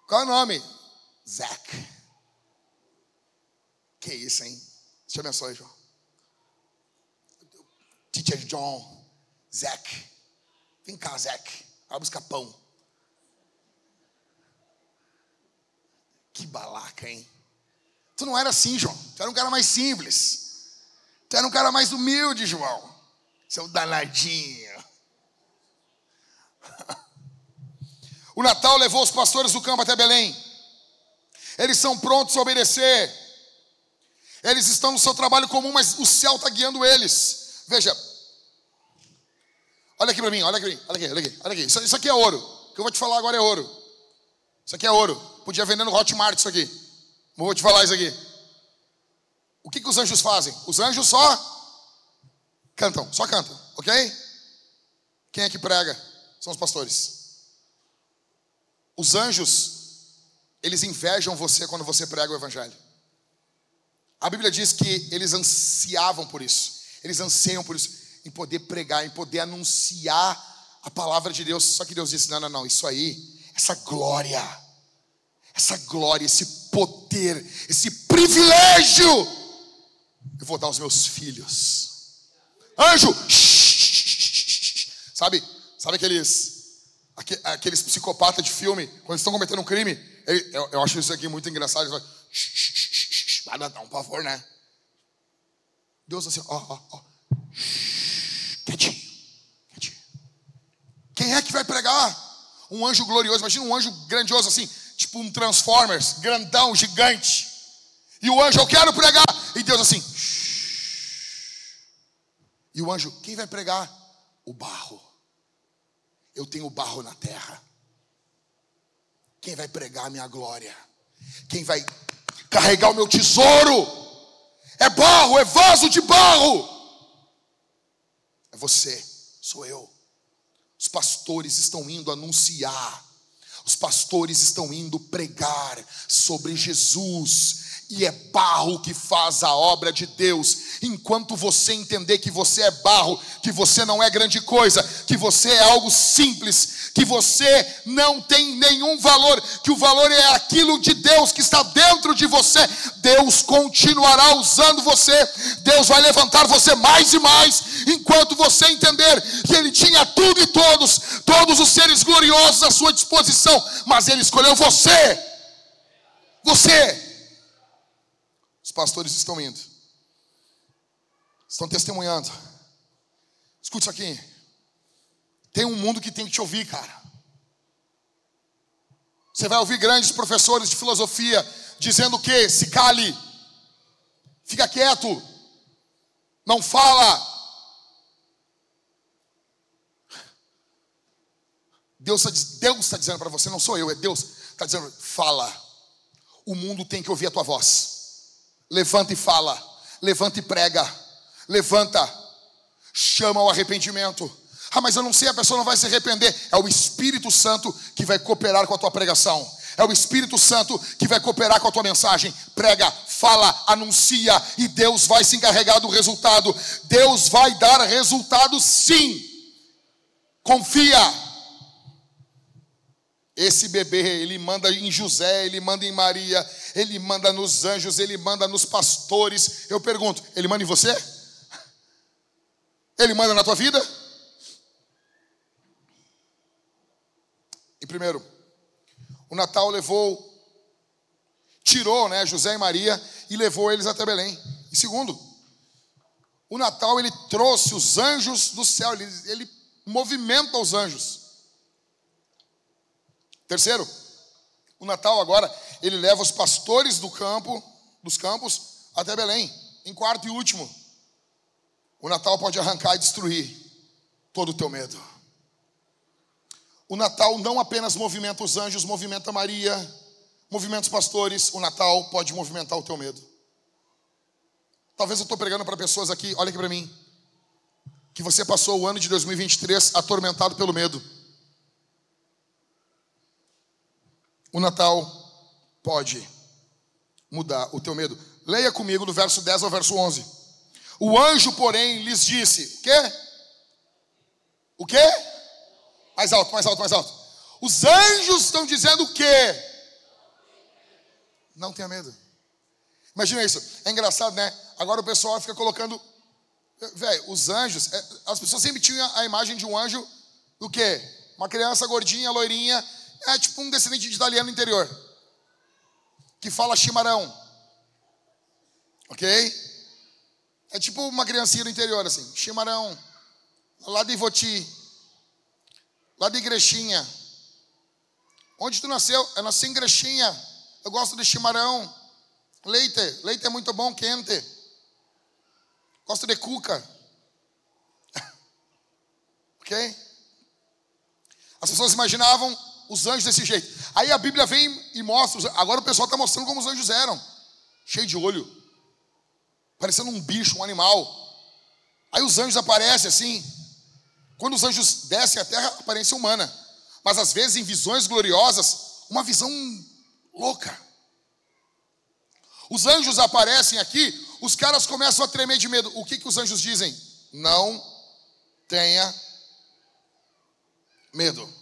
Qual é o nome? Zeke. Que isso, hein? Te abençoe, João. Teacher John, Zeke. Vem cá, Zeke. Vai buscar pão. Que balaca, hein? Tu não era assim, João. Tu era um cara mais simples. Tu era um cara mais humilde, João. Seu danadinho. O Natal levou os pastores do campo até Belém. Eles são prontos a obedecer. Eles estão no seu trabalho comum, mas o céu está guiando eles. Veja. Olha aqui para mim, olha aqui, olha aqui, olha aqui, olha aqui. Isso, isso aqui é ouro. O que eu vou te falar agora é ouro. Isso aqui é ouro. Podia vender no Hotmart isso aqui. Vou te falar isso aqui. O que, que os anjos fazem? Os anjos só cantam, só cantam, ok? Quem é que prega? São os pastores. Os anjos, eles invejam você quando você prega o evangelho. A Bíblia diz que eles ansiavam por isso. Eles anseiam por isso, em poder pregar, em poder anunciar a palavra de Deus. Só que Deus disse: não, não, não, isso aí, essa glória, essa glória, esse poder, esse privilégio, eu vou dar aos meus filhos. Anjo, sabe, sabe aqueles aqueles psicopatas de filme, quando estão cometendo um crime, eu, eu, acho isso aqui muito engraçado. Eles falam, vai dar um pavor, né? Deus assim, ó, ó, ó, Quem é que vai pregar? Um anjo glorioso, imagina um anjo grandioso assim, tipo um Transformers, grandão, gigante. E o anjo, eu quero pregar. E Deus assim, e o anjo, quem vai pregar? O barro. Eu tenho barro na terra. Quem vai pregar a minha glória? Quem vai carregar o meu tesouro? É barro, é vaso de barro. É você, sou eu. Os pastores estão indo anunciar, os pastores estão indo pregar sobre Jesus e é barro que faz a obra de Deus. Enquanto você entender que você é barro, que você não é grande coisa, que você é algo simples, que você não tem nenhum valor, que o valor é aquilo de Deus que está dentro de você, Deus continuará usando você, Deus vai levantar você mais e mais, enquanto você entender que Ele tinha tudo e todos, todos os seres gloriosos à sua disposição, mas Ele escolheu você. Você os pastores estão indo. Estão testemunhando. Escute isso aqui. Tem um mundo que tem que te ouvir, cara. Você vai ouvir grandes professores de filosofia dizendo o que? Se cale. Fica quieto. Não fala. Deus está tá dizendo para você, não sou eu, é Deus. Está dizendo, fala. O mundo tem que ouvir a tua voz. Levanta e fala. Levanta e prega. Levanta. Chama o arrependimento. Ah, mas eu não sei, a pessoa não vai se arrepender. É o Espírito Santo que vai cooperar com a tua pregação. É o Espírito Santo que vai cooperar com a tua mensagem. Prega, fala, anuncia e Deus vai se encarregar do resultado. Deus vai dar resultado sim. Confia. Esse bebê, ele manda em José, ele manda em Maria, ele manda nos anjos, ele manda nos pastores. Eu pergunto, ele manda em você? Ele manda na tua vida? E primeiro, o Natal levou, tirou, né, José e Maria e levou eles até Belém. E segundo, o Natal ele trouxe os anjos do céu, ele, ele movimenta os anjos. Terceiro, O Natal agora, ele leva os pastores do campo, dos campos, até Belém, em quarto e último. O Natal pode arrancar e destruir todo o teu medo. O Natal não apenas movimenta os anjos, movimenta Maria, movimenta os pastores. O Natal pode movimentar o teu medo. Talvez eu estou pregando para pessoas aqui, olha aqui para mim, que você passou o ano de 2023 atormentado pelo medo. O Natal pode mudar o teu medo. Leia comigo do verso 10 ao verso 11. O anjo, porém, lhes disse: O quê? O quê? Mais alto, mais alto, mais alto. Os anjos estão dizendo o quê? Não tenha medo. Imagina isso. É engraçado, né? Agora o pessoal fica colocando. Velho, os anjos. É, as pessoas sempre tinham a imagem de um anjo do quê? Uma criança gordinha, loirinha. É tipo um descendente de italiano interior. Que fala chimarrão. Ok? É tipo uma criancinha do interior, assim. Chimarrão. Lá de Ivoti. Lá de Igrechinha. Onde tu nasceu? Eu nasci em Igrechinha. Eu gosto de chimarrão. Leite. Leite é muito bom, quente. Gosto de cuca. ok? As pessoas imaginavam os anjos desse jeito. Aí a Bíblia vem e mostra. Agora o pessoal está mostrando como os anjos eram: cheio de olho, parecendo um bicho, um animal. Aí os anjos aparecem assim. Quando os anjos descem à terra, aparência humana. Mas às vezes em visões gloriosas, uma visão louca. Os anjos aparecem aqui, os caras começam a tremer de medo. O que, que os anjos dizem? Não tenha medo.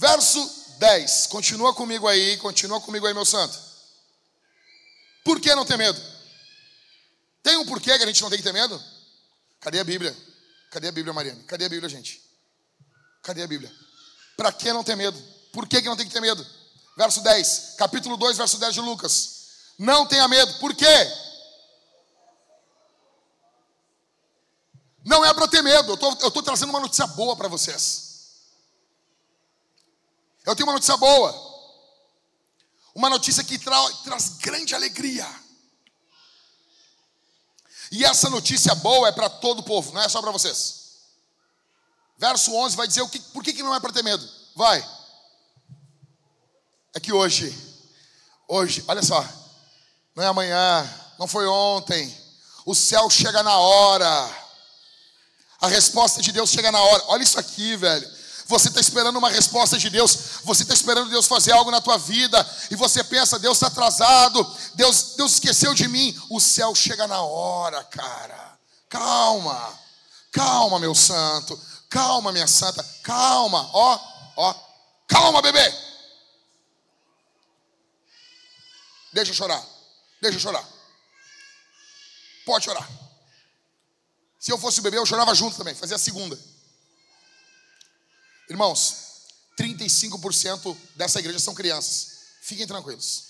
Verso 10. Continua comigo aí, continua comigo aí, meu santo. Por que não ter medo? Tem um porquê que a gente não tem que ter medo? Cadê a Bíblia? Cadê a Bíblia, Mariana? Cadê a Bíblia, gente? Cadê a Bíblia? Para que não ter medo? Por que, que não tem que ter medo? Verso 10, capítulo 2, verso 10 de Lucas. Não tenha medo, por quê? Não é para ter medo, eu estou trazendo uma notícia boa para vocês. Eu tenho uma notícia boa. Uma notícia que tra traz grande alegria. E essa notícia boa é para todo o povo, não é só para vocês. Verso 11 vai dizer o que, por que, que não é para ter medo. Vai. É que hoje, hoje, olha só, não é amanhã, não foi ontem. O céu chega na hora. A resposta de Deus chega na hora. Olha isso aqui, velho. Você está esperando uma resposta de Deus, você está esperando Deus fazer algo na tua vida, e você pensa, Deus está atrasado, Deus, Deus esqueceu de mim. O céu chega na hora, cara. Calma, calma, meu santo, calma, minha santa, calma, ó, ó, calma, bebê. Deixa eu chorar, deixa eu chorar. Pode chorar. Se eu fosse o bebê, eu chorava junto também, fazia a segunda. Irmãos, 35% dessa igreja são crianças. Fiquem tranquilos.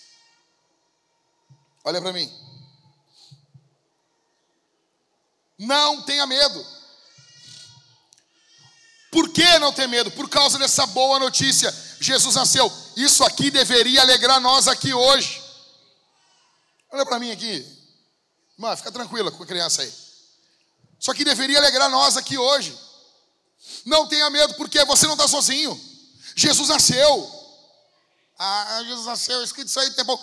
Olha para mim. Não tenha medo. Por que não ter medo? Por causa dessa boa notícia. Jesus nasceu. Isso aqui deveria alegrar nós aqui hoje. Olha para mim aqui. Mano, fica tranquila com a criança aí. Isso aqui deveria alegrar nós aqui hoje. Não tenha medo, porque você não está sozinho. Jesus nasceu. Ah, Jesus nasceu, escute isso aí, tempo.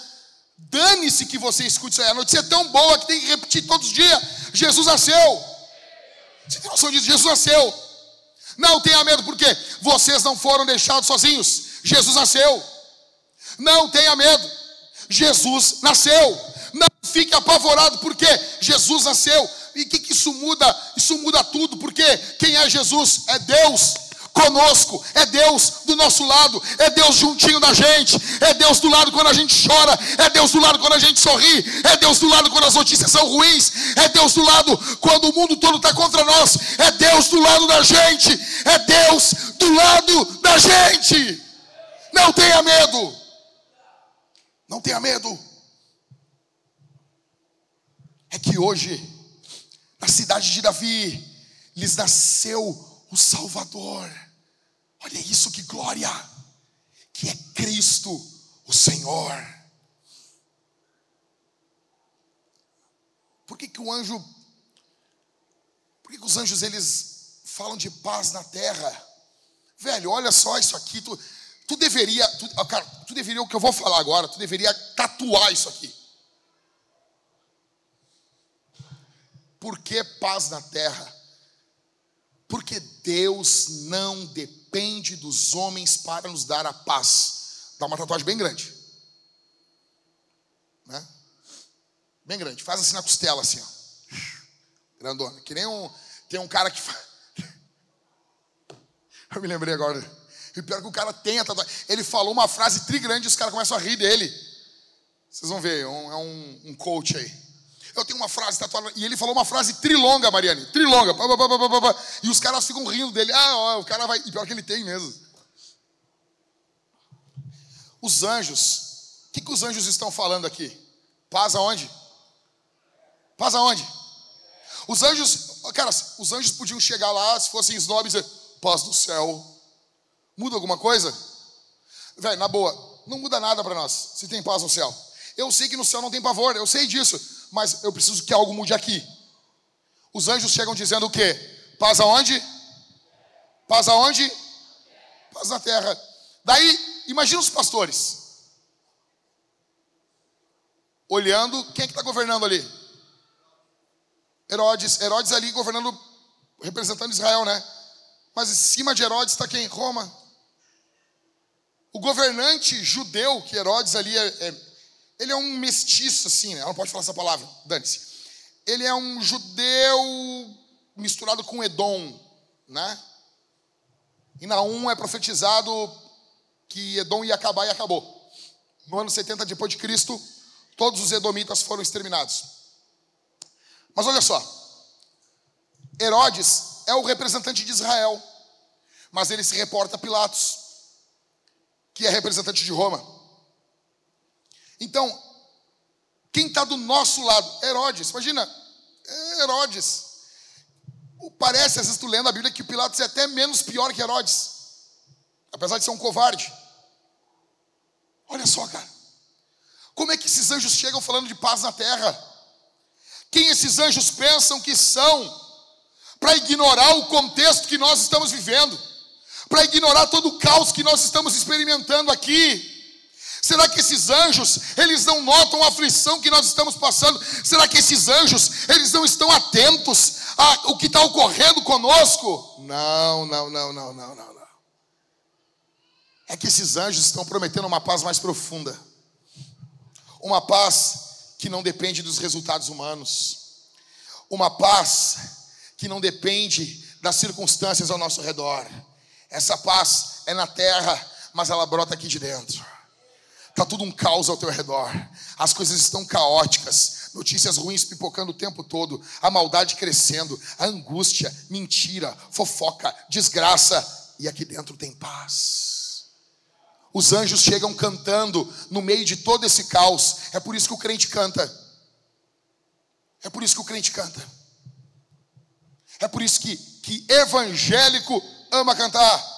Dane-se que você escute isso aí. A notícia é tão boa que tem que repetir todos os dias. Jesus nasceu. Você tem noção disso? Jesus nasceu. Não tenha medo, porque vocês não foram deixados sozinhos. Jesus nasceu. Não tenha medo. Jesus nasceu. Não fique apavorado, porque Jesus nasceu. E o que, que isso muda? Isso muda tudo, porque quem é Jesus? É Deus conosco, é Deus do nosso lado, é Deus juntinho da gente, é Deus do lado quando a gente chora, é Deus do lado quando a gente sorri, é Deus do lado quando as notícias são ruins, é Deus do lado quando o mundo todo está contra nós, é Deus do lado da gente, é Deus do lado da gente. Não tenha medo, não tenha medo. É que hoje na cidade de Davi, lhes nasceu o Salvador. Olha isso, que glória! que é Cristo, o Senhor. Por que, que o anjo, por que, que os anjos eles falam de paz na terra? Velho, olha só isso aqui, tu, tu deveria, tu, cara, tu deveria, o que eu vou falar agora, tu deveria tatuar isso aqui. Por que paz na terra? Porque Deus não depende dos homens para nos dar a paz. Dá uma tatuagem bem grande. Né? Bem grande. Faz assim na costela, assim, ó. Grandona. Que nem um. Tem um cara que faz. Eu me lembrei agora. E pior que o cara tem a tatuagem. Ele falou uma frase tri grande e os caras começam a rir dele. Vocês vão ver, é é um, um coach aí eu tenho uma frase tatuada. E ele falou uma frase trilonga, Mariane. Trilonga. e os caras ficam rindo dele. Ah, ó, o cara vai. E pior que ele tem mesmo. Os anjos. O que, que os anjos estão falando aqui? Paz aonde? Paz aonde? Os anjos. Cara, os anjos podiam chegar lá, se fossem snobs, e dizer: paz do céu. Muda alguma coisa? Velho, na boa, não muda nada para nós se tem paz no céu. Eu sei que no céu não tem pavor, eu sei disso mas eu preciso que algo mude aqui. Os anjos chegam dizendo o quê? Paz aonde? Paz aonde? Paz na terra. Daí, imagina os pastores. Olhando, quem é que está governando ali? Herodes. Herodes ali governando, representando Israel, né? Mas em cima de Herodes está quem? Roma. O governante judeu, que Herodes ali é, é ele é um mestiço, assim, né? Ela não pode falar essa palavra, dane-se. Ele é um judeu misturado com Edom, né? E Naum é profetizado que Edom ia acabar e acabou. No ano 70 depois de Cristo, todos os edomitas foram exterminados. Mas olha só, Herodes é o representante de Israel, mas ele se reporta a Pilatos, que é representante de Roma. Então, quem está do nosso lado? Herodes. Imagina, é Herodes. Parece, às vezes, tu lendo a Bíblia, que Pilatos é até menos pior que Herodes. Apesar de ser um covarde. Olha só, cara. Como é que esses anjos chegam falando de paz na terra? Quem esses anjos pensam que são? Para ignorar o contexto que nós estamos vivendo, para ignorar todo o caos que nós estamos experimentando aqui. Será que esses anjos, eles não notam a aflição que nós estamos passando? Será que esses anjos, eles não estão atentos ao que está ocorrendo conosco? Não, não, não, não, não, não, não. É que esses anjos estão prometendo uma paz mais profunda. Uma paz que não depende dos resultados humanos. Uma paz que não depende das circunstâncias ao nosso redor. Essa paz é na terra, mas ela brota aqui de dentro. Está tudo um caos ao teu redor. As coisas estão caóticas. Notícias ruins pipocando o tempo todo. A maldade crescendo. A angústia, mentira, fofoca, desgraça. E aqui dentro tem paz. Os anjos chegam cantando no meio de todo esse caos. É por isso que o crente canta. É por isso que o crente canta. É por isso que, que evangélico ama cantar.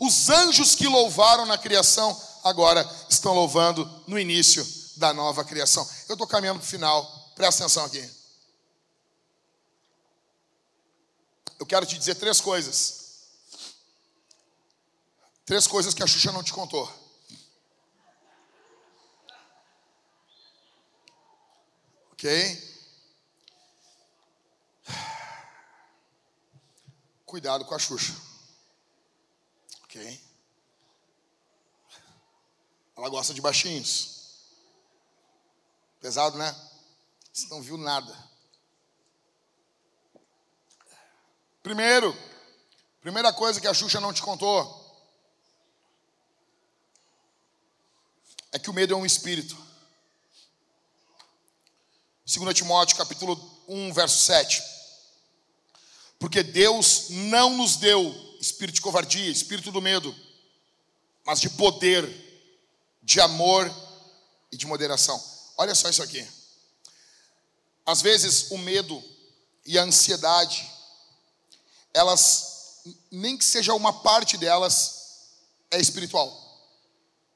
Os anjos que louvaram na criação agora estão louvando no início da nova criação. Eu estou caminhando para o final, presta atenção aqui. Eu quero te dizer três coisas. Três coisas que a Xuxa não te contou. Ok? Cuidado com a Xuxa. Ok? Ela gosta de baixinhos. Pesado, né? Você não viu nada. Primeiro, primeira coisa que a Xuxa não te contou é que o medo é um espírito. 2 Timóteo capítulo 1, verso 7. Porque Deus não nos deu espírito de covardia, espírito do medo, mas de poder, de amor e de moderação. Olha só isso aqui. Às vezes o medo e a ansiedade, elas, nem que seja uma parte delas, é espiritual.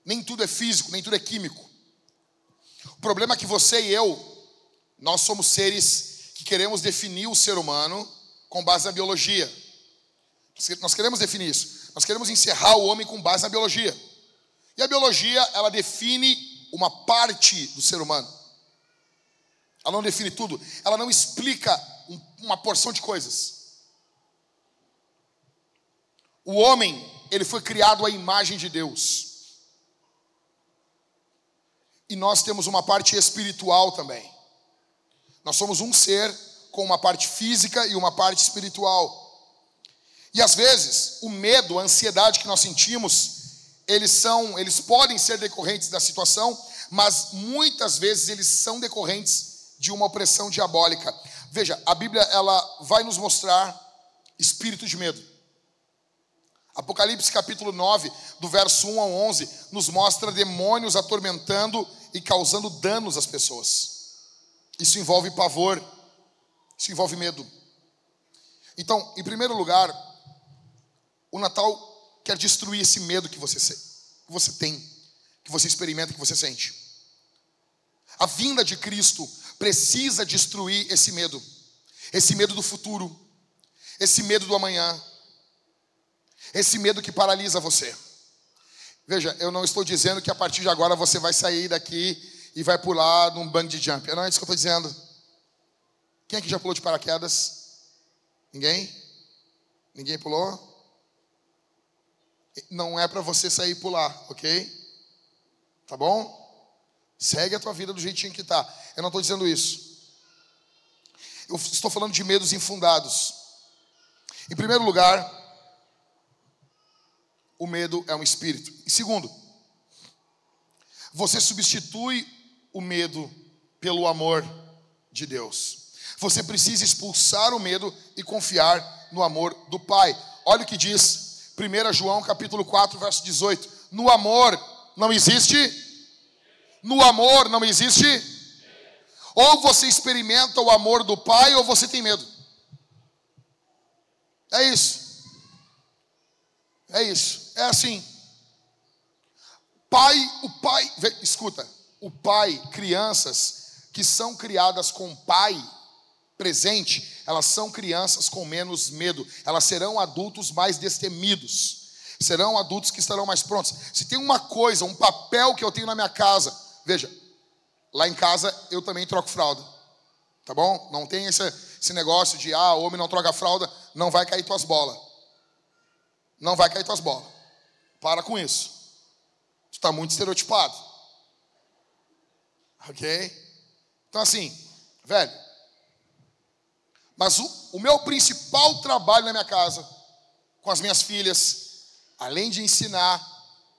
Nem tudo é físico, nem tudo é químico. O problema é que você e eu, nós somos seres que queremos definir o ser humano com base na biologia. Nós queremos definir isso. Nós queremos encerrar o homem com base na biologia. E a biologia, ela define uma parte do ser humano. Ela não define tudo. Ela não explica uma porção de coisas. O homem, ele foi criado à imagem de Deus. E nós temos uma parte espiritual também. Nós somos um ser com uma parte física e uma parte espiritual. E às vezes, o medo, a ansiedade que nós sentimos, eles são, eles podem ser decorrentes da situação, mas muitas vezes eles são decorrentes de uma opressão diabólica. Veja, a Bíblia ela vai nos mostrar espírito de medo. Apocalipse capítulo 9, do verso 1 ao 11, nos mostra demônios atormentando e causando danos às pessoas. Isso envolve pavor, isso envolve medo. Então, em primeiro lugar, o Natal quer destruir esse medo que você, que você tem, que você experimenta, que você sente. A vinda de Cristo precisa destruir esse medo, esse medo do futuro, esse medo do amanhã, esse medo que paralisa você. Veja, eu não estou dizendo que a partir de agora você vai sair daqui e vai pular num bang de jump. Não é isso que eu estou dizendo. Quem aqui já pulou de paraquedas? Ninguém? Ninguém pulou? Não é para você sair e pular, ok? Tá bom? Segue a tua vida do jeitinho que tá. Eu não estou dizendo isso. Eu estou falando de medos infundados. Em primeiro lugar, o medo é um espírito. E segundo, você substitui o medo pelo amor de Deus. Você precisa expulsar o medo e confiar no amor do Pai. Olha o que diz 1 João capítulo 4, verso 18. No amor não existe no amor não existe? Ou você experimenta o amor do Pai, ou você tem medo. É isso. É isso. É assim. Pai, o pai, escuta, o pai, crianças que são criadas com pai presente, elas são crianças com menos medo, elas serão adultos mais destemidos, serão adultos que estarão mais prontos. Se tem uma coisa, um papel que eu tenho na minha casa, Veja, lá em casa eu também troco fralda. Tá bom? Não tem esse, esse negócio de, ah, homem não troca fralda, não vai cair tuas bolas. Não vai cair tuas bolas. Para com isso. Tu está muito estereotipado. Ok? Então, assim, velho. Mas o, o meu principal trabalho na minha casa, com as minhas filhas, além de ensinar,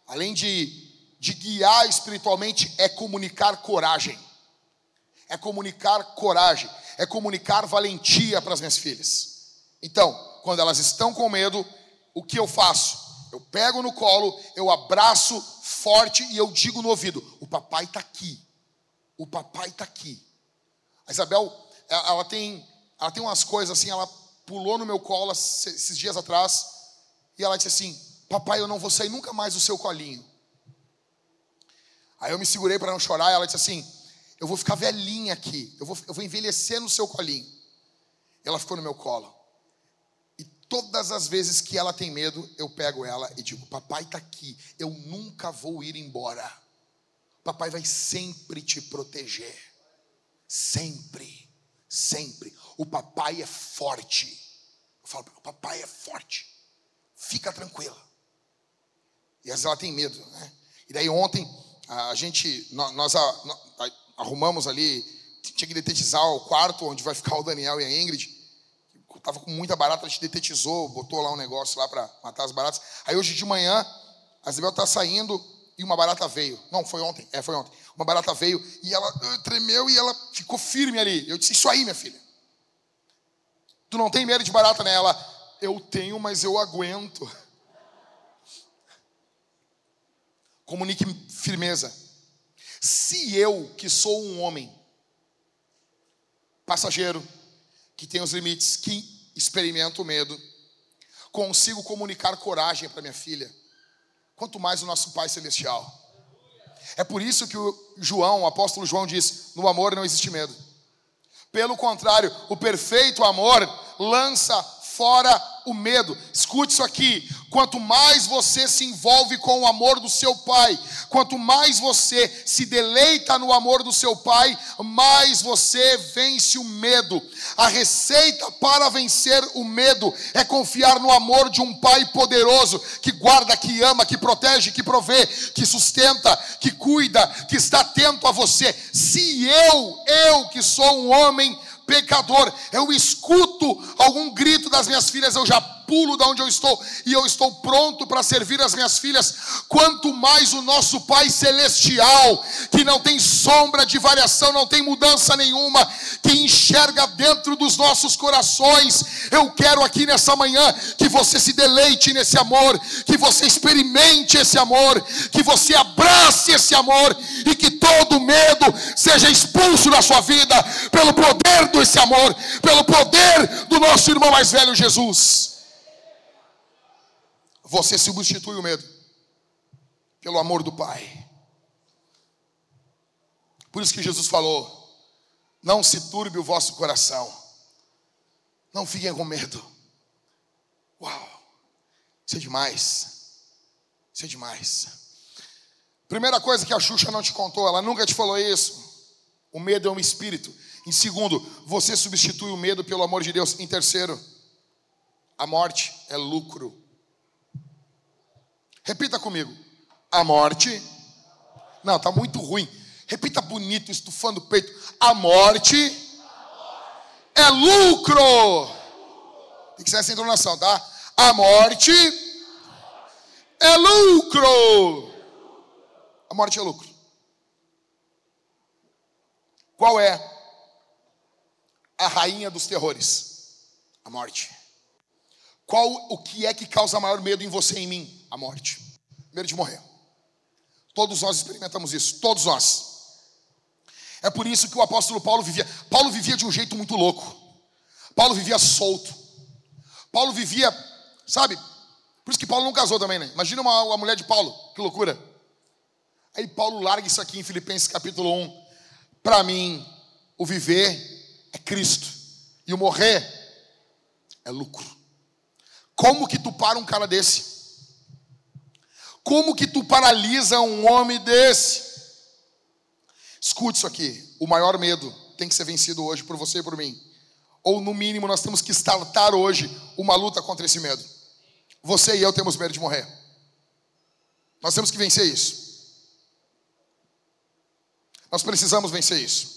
além de de guiar espiritualmente é comunicar coragem. É comunicar coragem, é comunicar valentia para as minhas filhas. Então, quando elas estão com medo, o que eu faço? Eu pego no colo, eu abraço forte e eu digo no ouvido: O papai está aqui. O papai está aqui. A Isabel, ela tem, ela tem umas coisas assim, ela pulou no meu colo esses dias atrás e ela disse assim: Papai, eu não vou sair nunca mais do seu colinho. Aí eu me segurei para não chorar e ela disse assim: Eu vou ficar velhinha aqui, eu vou, eu vou envelhecer no seu colinho. Ela ficou no meu colo. E todas as vezes que ela tem medo, eu pego ela e digo: Papai está aqui, eu nunca vou ir embora. Papai vai sempre te proteger. Sempre, sempre. O papai é forte. Eu falo o papai é forte. Fica tranquila. E às vezes ela tem medo, né? E daí ontem a gente, nós arrumamos ali, tinha que detetizar o quarto onde vai ficar o Daniel e a Ingrid. Tava com muita barata, a gente detetizou, botou lá um negócio lá para matar as baratas. Aí hoje de manhã, a Isabel tá saindo e uma barata veio. Não, foi ontem, é, foi ontem. Uma barata veio e ela uh, tremeu e ela ficou firme ali. Eu disse: Isso aí, minha filha. Tu não tem medo de barata, né? Eu tenho, mas eu aguento. Comunique firmeza. Se eu, que sou um homem passageiro, que tem os limites, que experimento o medo, consigo comunicar coragem para minha filha, quanto mais o nosso Pai Celestial. É por isso que o João, o apóstolo João, diz: no amor não existe medo. Pelo contrário, o perfeito amor lança fora o medo. Escute isso aqui: quanto mais você se envolve com o amor do seu pai, quanto mais você se deleita no amor do seu pai, mais você vence o medo. A receita para vencer o medo é confiar no amor de um pai poderoso que guarda, que ama, que protege, que provê, que sustenta, que cuida, que está atento a você. Se eu, eu que sou um homem pecador, eu escuto algum grito das minhas filhas, eu já pulo da onde eu estou e eu estou pronto para servir as minhas filhas. Quanto mais o nosso Pai celestial, que não tem sombra de variação, não tem mudança nenhuma, que enxerga dentro dos nossos corações. Eu quero aqui nessa manhã que você se deleite nesse amor, que você experimente esse amor, que você abrace esse amor e que todo medo seja expulso da sua vida pelo poder desse amor, pelo poder do nosso irmão mais velho Jesus. Você substitui o medo pelo amor do Pai. Por isso que Jesus falou: não se turbe o vosso coração, não fiquem com medo. Uau, isso é demais, isso é demais. Primeira coisa que a Xuxa não te contou, ela nunca te falou isso. O medo é um espírito. Em segundo, você substitui o medo pelo amor de Deus. Em terceiro, a morte é lucro. Repita comigo. A morte. Não, tá muito ruim. Repita bonito, estufando o peito. A morte é lucro. Tem que ser essa entonação, tá? A morte é lucro. A morte é lucro. Qual é a rainha dos terrores? A morte. Qual o que é que causa maior medo em você e em mim? A morte. Medo de morrer. Todos nós experimentamos isso, todos nós. É por isso que o apóstolo Paulo vivia. Paulo vivia de um jeito muito louco. Paulo vivia solto. Paulo vivia, sabe? Por isso que Paulo não casou também, né? Imagina uma, uma mulher de Paulo, que loucura. Aí Paulo larga isso aqui em Filipenses capítulo 1. Para mim, o viver é Cristo e o morrer é lucro. Como que tu para um cara desse? Como que tu paralisa um homem desse? Escute isso aqui. O maior medo tem que ser vencido hoje por você e por mim. Ou no mínimo nós temos que startar hoje uma luta contra esse medo. Você e eu temos medo de morrer. Nós temos que vencer isso. Nós precisamos vencer isso.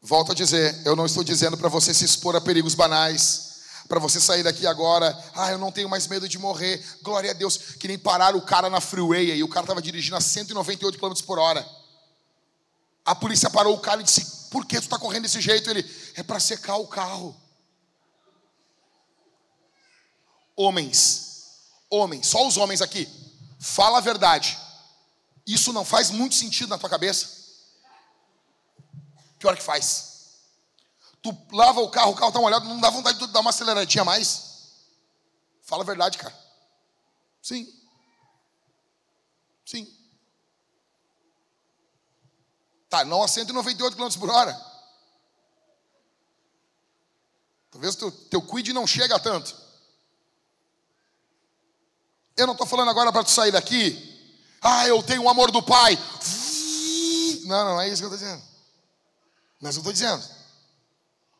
Volto a dizer, eu não estou dizendo para você se expor a perigos banais para você sair daqui agora, ah, eu não tenho mais medo de morrer. Glória a Deus, que nem pararam o cara na freeway e o cara estava dirigindo a 198 km por hora. A polícia parou o cara e disse: Por que tu está correndo desse jeito? Ele é para secar o carro. Homens, homens, só os homens aqui, fala a verdade. Isso não faz muito sentido na tua cabeça? Pior que faz. Tu lava o carro, o carro está molhado, não dá vontade de dar uma aceleradinha a mais? Fala a verdade, cara. Sim. Sim. Tá, não a 198 km por hora. Talvez teu, teu quid não chega tanto. Eu não estou falando agora para tu sair daqui. Ah, eu tenho o amor do Pai. Não, não é isso que eu estou dizendo. Mas eu estou dizendo.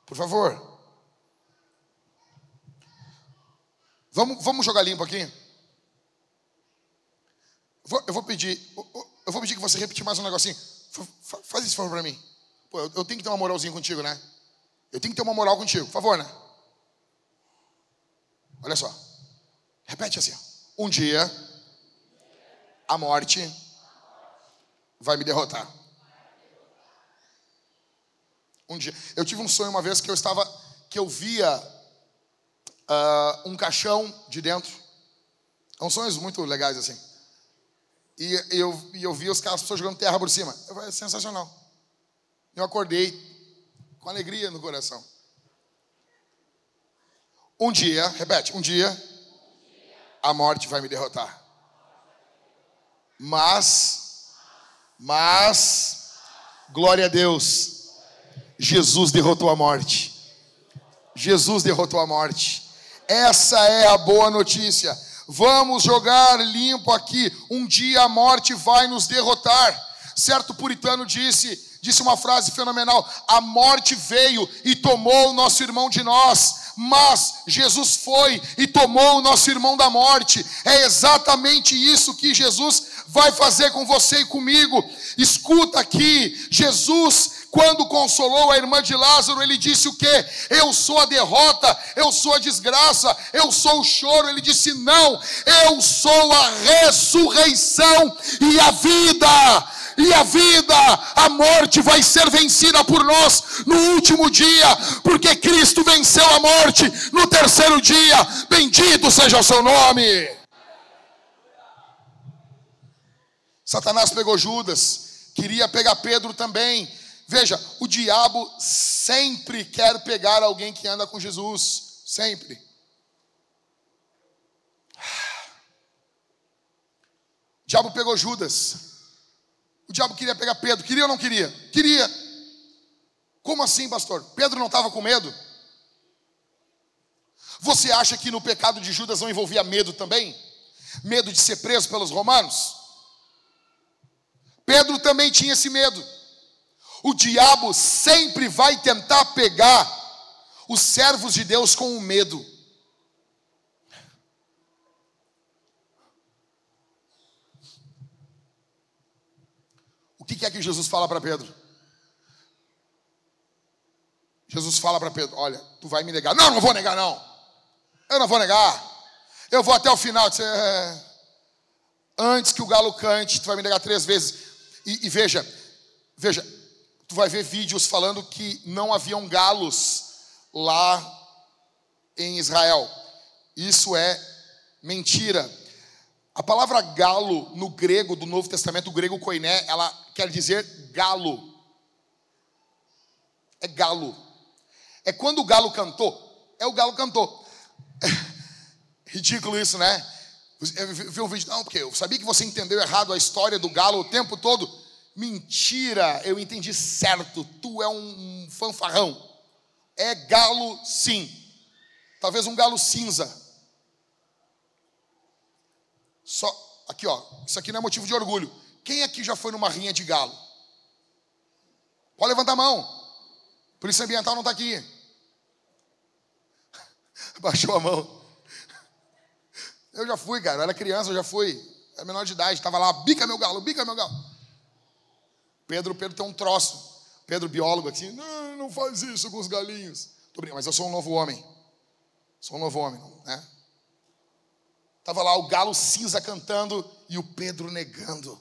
Por favor. Vamos, vamos jogar limpo aqui? Eu vou pedir, eu vou pedir que você repita mais um negocinho. Faz esse favor para mim. Pô, eu tenho que ter uma moralzinha contigo, né? Eu tenho que ter uma moral contigo, por favor, né? Olha só. Repete assim. Um dia, a morte vai me derrotar. Um dia, eu tive um sonho uma vez que eu estava, que eu via uh, um caixão de dentro. São sonhos muito legais assim. E eu, e eu vi os caras, as pessoas jogando terra por cima. Eu falei, é sensacional. Eu acordei com alegria no coração. Um dia, repete, um dia, a morte vai me derrotar. Mas, mas, glória a Deus, Jesus derrotou a morte. Jesus derrotou a morte. Essa é a boa notícia. Vamos jogar limpo aqui. Um dia a morte vai nos derrotar. Certo puritano disse: disse uma frase fenomenal: A morte veio e tomou o nosso irmão de nós, mas Jesus foi e tomou o nosso irmão da morte. É exatamente isso que Jesus vai fazer com você e comigo. Escuta aqui: Jesus quando consolou a irmã de Lázaro, ele disse o que? Eu sou a derrota, eu sou a desgraça, eu sou o choro. Ele disse: Não, eu sou a ressurreição e a vida e a vida, a morte vai ser vencida por nós no último dia, porque Cristo venceu a morte no terceiro dia. Bendito seja o seu nome. Satanás pegou Judas, queria pegar Pedro também. Veja, o diabo sempre quer pegar alguém que anda com Jesus, sempre. O diabo pegou Judas. O diabo queria pegar Pedro. Queria ou não queria? Queria. Como assim, pastor? Pedro não estava com medo? Você acha que no pecado de Judas não envolvia medo também? Medo de ser preso pelos romanos? Pedro também tinha esse medo. O diabo sempre vai tentar pegar os servos de Deus com o medo. que, que é que Jesus fala para Pedro? Jesus fala para Pedro: Olha, tu vai me negar. Não, não vou negar, não. Eu não vou negar. Eu vou até o final. Dizer, é, antes que o galo cante, tu vai me negar três vezes. E, e veja, veja, tu vai ver vídeos falando que não haviam galos lá em Israel. Isso é mentira. A palavra galo no grego do Novo Testamento, o grego koiné, ela quer dizer galo. É galo. É quando o galo cantou. É o galo cantou. Ridículo isso, né? Eu vi um vídeo, não, porque eu sabia que você entendeu errado a história do galo o tempo todo. Mentira, eu entendi certo. Tu é um fanfarrão. É galo, sim. Talvez um galo cinza. Só, aqui ó, isso aqui não é motivo de orgulho. Quem aqui já foi numa rinha de galo? Pode levantar a mão. Polícia Ambiental não está aqui. Baixou a mão. Eu já fui, cara. Eu era criança, eu já fui. Era menor de idade. Estava lá, bica meu galo, bica meu galo. Pedro, Pedro tem um troço. Pedro, biólogo aqui. Não, não faz isso com os galinhos. Tô brincando, mas eu sou um novo homem. Sou um novo homem, né? Estava lá o galo cinza cantando e o Pedro negando.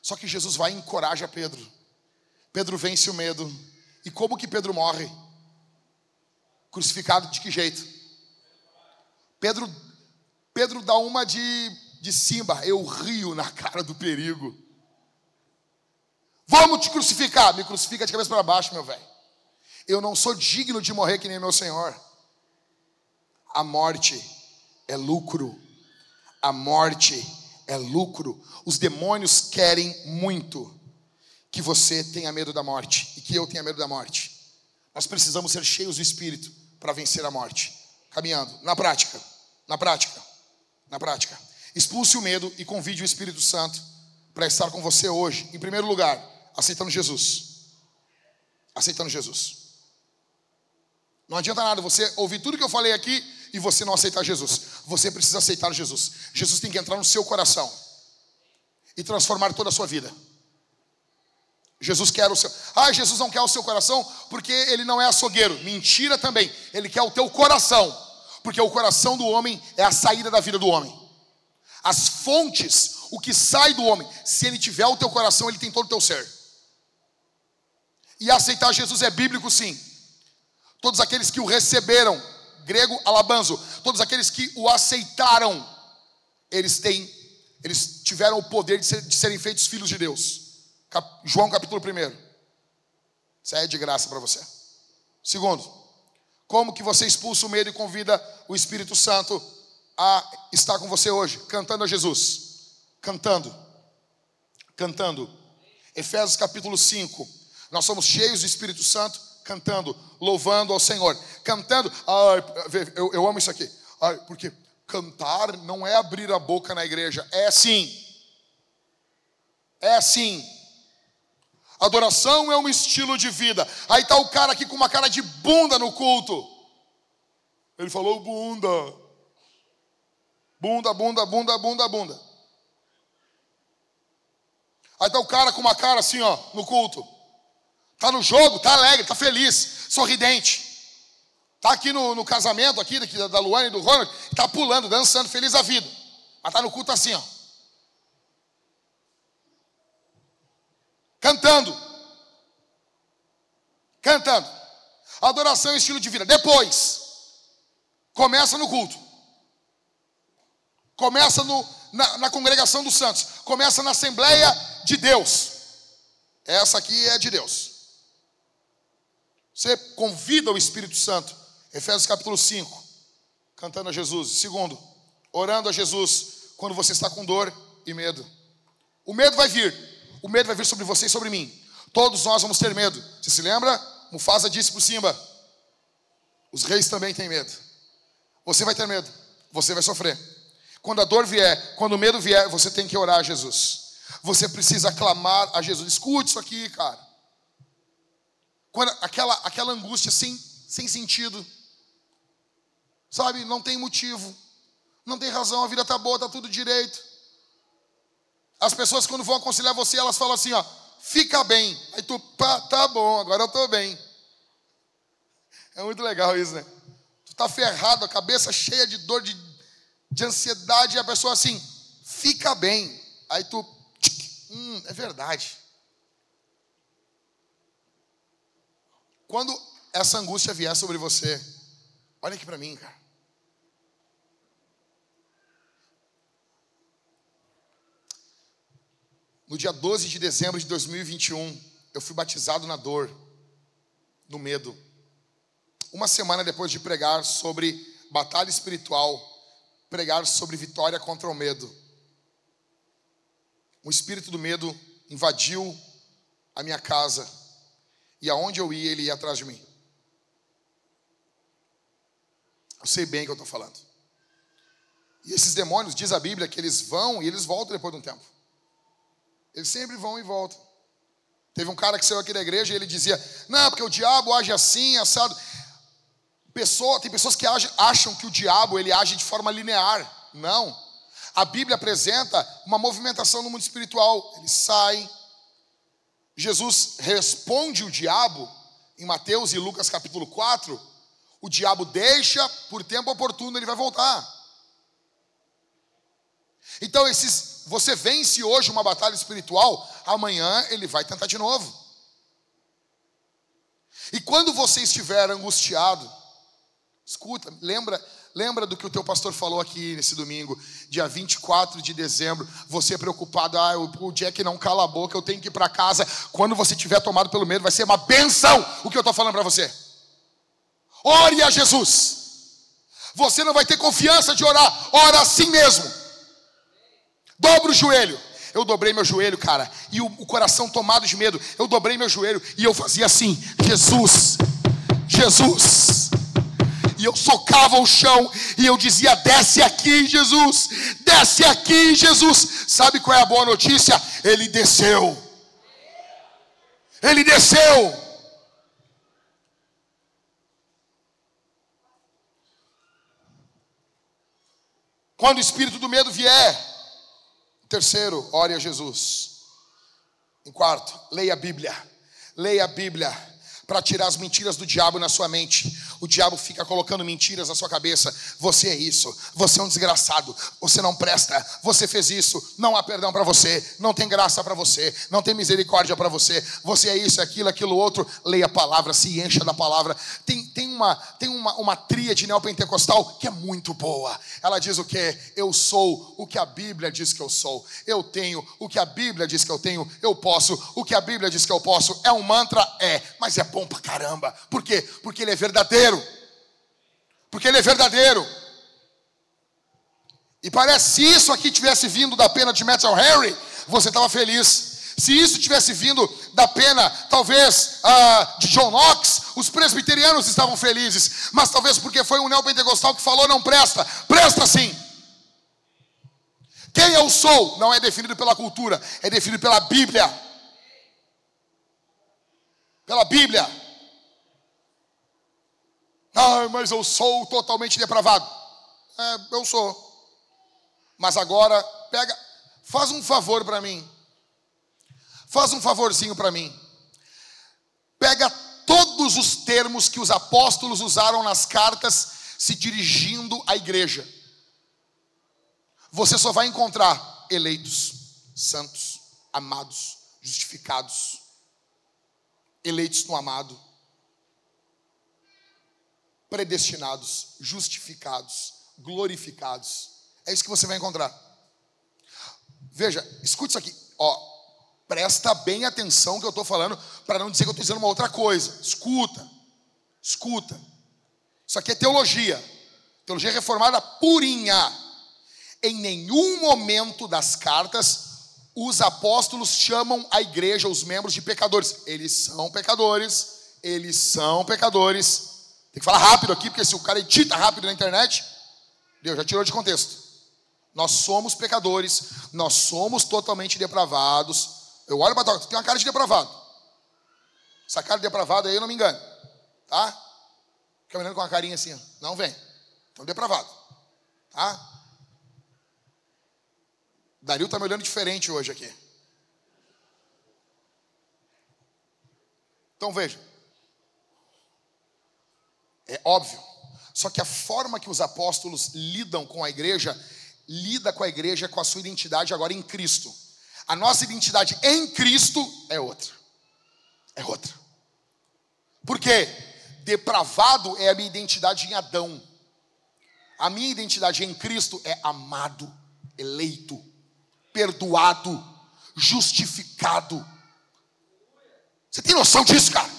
Só que Jesus vai e encoraja Pedro. Pedro vence o medo. E como que Pedro morre? Crucificado de que jeito? Pedro, Pedro dá uma de, de Simba. Eu rio na cara do perigo. Vamos te crucificar. Me crucifica de cabeça para baixo, meu velho. Eu não sou digno de morrer que nem meu Senhor. A morte é lucro a morte é lucro. Os demônios querem muito que você tenha medo da morte e que eu tenha medo da morte. Nós precisamos ser cheios do Espírito para vencer a morte. Caminhando, na prática, na prática, na prática. Expulse o medo e convide o Espírito Santo para estar com você hoje. Em primeiro lugar, aceitando Jesus. Aceitando Jesus. Não adianta nada você ouvir tudo que eu falei aqui e você não aceitar Jesus. Você precisa aceitar Jesus. Jesus tem que entrar no seu coração e transformar toda a sua vida. Jesus quer o seu. Ah, Jesus não quer o seu coração porque ele não é açougueiro. Mentira também. Ele quer o teu coração. Porque o coração do homem é a saída da vida do homem. As fontes, o que sai do homem, se ele tiver o teu coração, ele tem todo o teu ser. E aceitar Jesus é bíblico, sim. Todos aqueles que o receberam grego alabanzo, todos aqueles que o aceitaram, eles têm, eles tiveram o poder de, ser, de serem feitos filhos de Deus. Cap, João capítulo 1. Isso é de graça para você. Segundo, como que você expulsa o medo e convida o Espírito Santo a estar com você hoje, cantando a Jesus. Cantando. Cantando. Efésios capítulo 5. Nós somos cheios do Espírito Santo, cantando, louvando ao Senhor. Cantando. Ai, eu, eu amo isso aqui. Ai, porque cantar não é abrir a boca na igreja. É sim. É sim. Adoração é um estilo de vida. Aí está o cara aqui com uma cara de bunda no culto. Ele falou bunda. Bunda, bunda, bunda, bunda, bunda. Aí está o cara com uma cara assim, ó, no culto. Está no jogo, está alegre, está feliz, sorridente. Está aqui no, no, casamento aqui, da Luane e do Ronald, está pulando, dançando, feliz a vida. Mas está no culto assim, ó. Cantando. Cantando. Adoração é estilo de vida. Depois, começa no culto. Começa no, na, na congregação dos santos. Começa na Assembleia de Deus. Essa aqui é de Deus. Você convida o Espírito Santo. Efésios capítulo 5. Cantando a Jesus. Segundo, orando a Jesus quando você está com dor e medo. O medo vai vir. O medo vai vir sobre você e sobre mim. Todos nós vamos ter medo. Você se lembra? Mufasa disse por Simba: Os reis também têm medo. Você vai ter medo. Você vai sofrer. Quando a dor vier, quando o medo vier, você tem que orar a Jesus. Você precisa clamar a Jesus. Escute isso aqui, cara. Quando aquela, aquela angústia sem, sem sentido, sabe? Não tem motivo, não tem razão, a vida tá boa, tá tudo direito. As pessoas, quando vão aconselhar você, elas falam assim: ó, fica bem. Aí tu, pá, tá bom, agora eu tô bem. É muito legal isso, né? Tu tá ferrado, a cabeça cheia de dor, de, de ansiedade, e a pessoa assim, fica bem. Aí tu, Hum, é verdade. Quando essa angústia vier sobre você, olha aqui para mim, cara. No dia 12 de dezembro de 2021, eu fui batizado na dor, no medo. Uma semana depois de pregar sobre batalha espiritual, pregar sobre vitória contra o medo um espírito do medo invadiu a minha casa e aonde eu ia, ele ia atrás de mim. Eu sei bem o que eu estou falando. E esses demônios, diz a Bíblia, que eles vão e eles voltam depois de um tempo. Eles sempre vão e voltam. Teve um cara que saiu aqui da igreja e ele dizia: Não, porque o diabo age assim, assado. Pessoa, tem pessoas que acham que o diabo ele age de forma linear. Não a Bíblia apresenta uma movimentação no mundo espiritual. Ele sai. Jesus responde o diabo em Mateus e Lucas capítulo 4. O diabo deixa, por tempo oportuno ele vai voltar. Então esses você vence hoje uma batalha espiritual, amanhã ele vai tentar de novo. E quando você estiver angustiado, escuta, lembra, Lembra do que o teu pastor falou aqui nesse domingo, dia 24 de dezembro, você preocupado, ah, o Jack não cala a boca, eu tenho que ir para casa. Quando você tiver tomado pelo medo, vai ser uma benção o que eu estou falando para você. Ore a Jesus. Você não vai ter confiança de orar, ora assim mesmo. Dobra o joelho. Eu dobrei meu joelho, cara, e o, o coração tomado de medo. Eu dobrei meu joelho e eu fazia assim: Jesus, Jesus eu socava o chão e eu dizia: Desce aqui, Jesus, desce aqui, Jesus. Sabe qual é a boa notícia? Ele desceu. Ele desceu. Quando o espírito do medo vier, terceiro, ore a Jesus. Em quarto, leia a Bíblia. Leia a Bíblia para tirar as mentiras do diabo na sua mente. O diabo fica colocando mentiras na sua cabeça. Você é isso, você é um desgraçado, você não presta, você fez isso, não há perdão para você, não tem graça para você, não tem misericórdia para você, você é isso, aquilo, aquilo outro. Leia a palavra, se encha da palavra. Tem, tem, uma, tem uma, uma tríade neopentecostal que é muito boa. Ela diz o que? Eu sou o que a Bíblia diz que eu sou, eu tenho o que a Bíblia diz que eu tenho, eu posso o que a Bíblia diz que eu posso. É um mantra? É, mas é bom pra caramba. Por quê? Porque ele é verdadeiro. Porque ele é verdadeiro. E parece, se isso aqui tivesse vindo da pena de Metal Harry, você estava feliz. Se isso tivesse vindo da pena, talvez, uh, de John Knox, os presbiterianos estavam felizes. Mas talvez porque foi um neopentecostal que falou, não presta. Presta sim. Quem eu sou não é definido pela cultura, é definido pela Bíblia. Pela Bíblia. Ah, mas eu sou totalmente depravado. É, eu sou. Mas agora, pega, faz um favor para mim. Faz um favorzinho para mim. Pega todos os termos que os apóstolos usaram nas cartas se dirigindo à igreja. Você só vai encontrar eleitos, santos, amados, justificados, eleitos no amado, predestinados, justificados, glorificados. É isso que você vai encontrar. Veja, escute isso aqui. Ó, presta bem atenção que eu estou falando, para não dizer que eu estou dizendo uma outra coisa. Escuta, escuta. Isso aqui é teologia. Teologia reformada purinha. Em nenhum momento das cartas, os apóstolos chamam a igreja, os membros, de pecadores. Eles são pecadores, eles são pecadores. Tem que falar rápido aqui, porque se o cara edita rápido na internet, Deus já tirou de contexto. Nós somos pecadores, nós somos totalmente depravados. Eu olho para tu tem uma cara de depravado. Essa cara de depravado aí eu não me engano, tá? Fica olhando com uma carinha assim, não vem. Então depravado, tá? Dario está me olhando diferente hoje aqui. Então veja. É óbvio. Só que a forma que os apóstolos lidam com a igreja lida com a igreja com a sua identidade agora em Cristo. A nossa identidade em Cristo é outra. É outra. Por quê? Depravado é a minha identidade em Adão. A minha identidade em Cristo é amado, eleito, perdoado, justificado. Você tem noção disso, cara?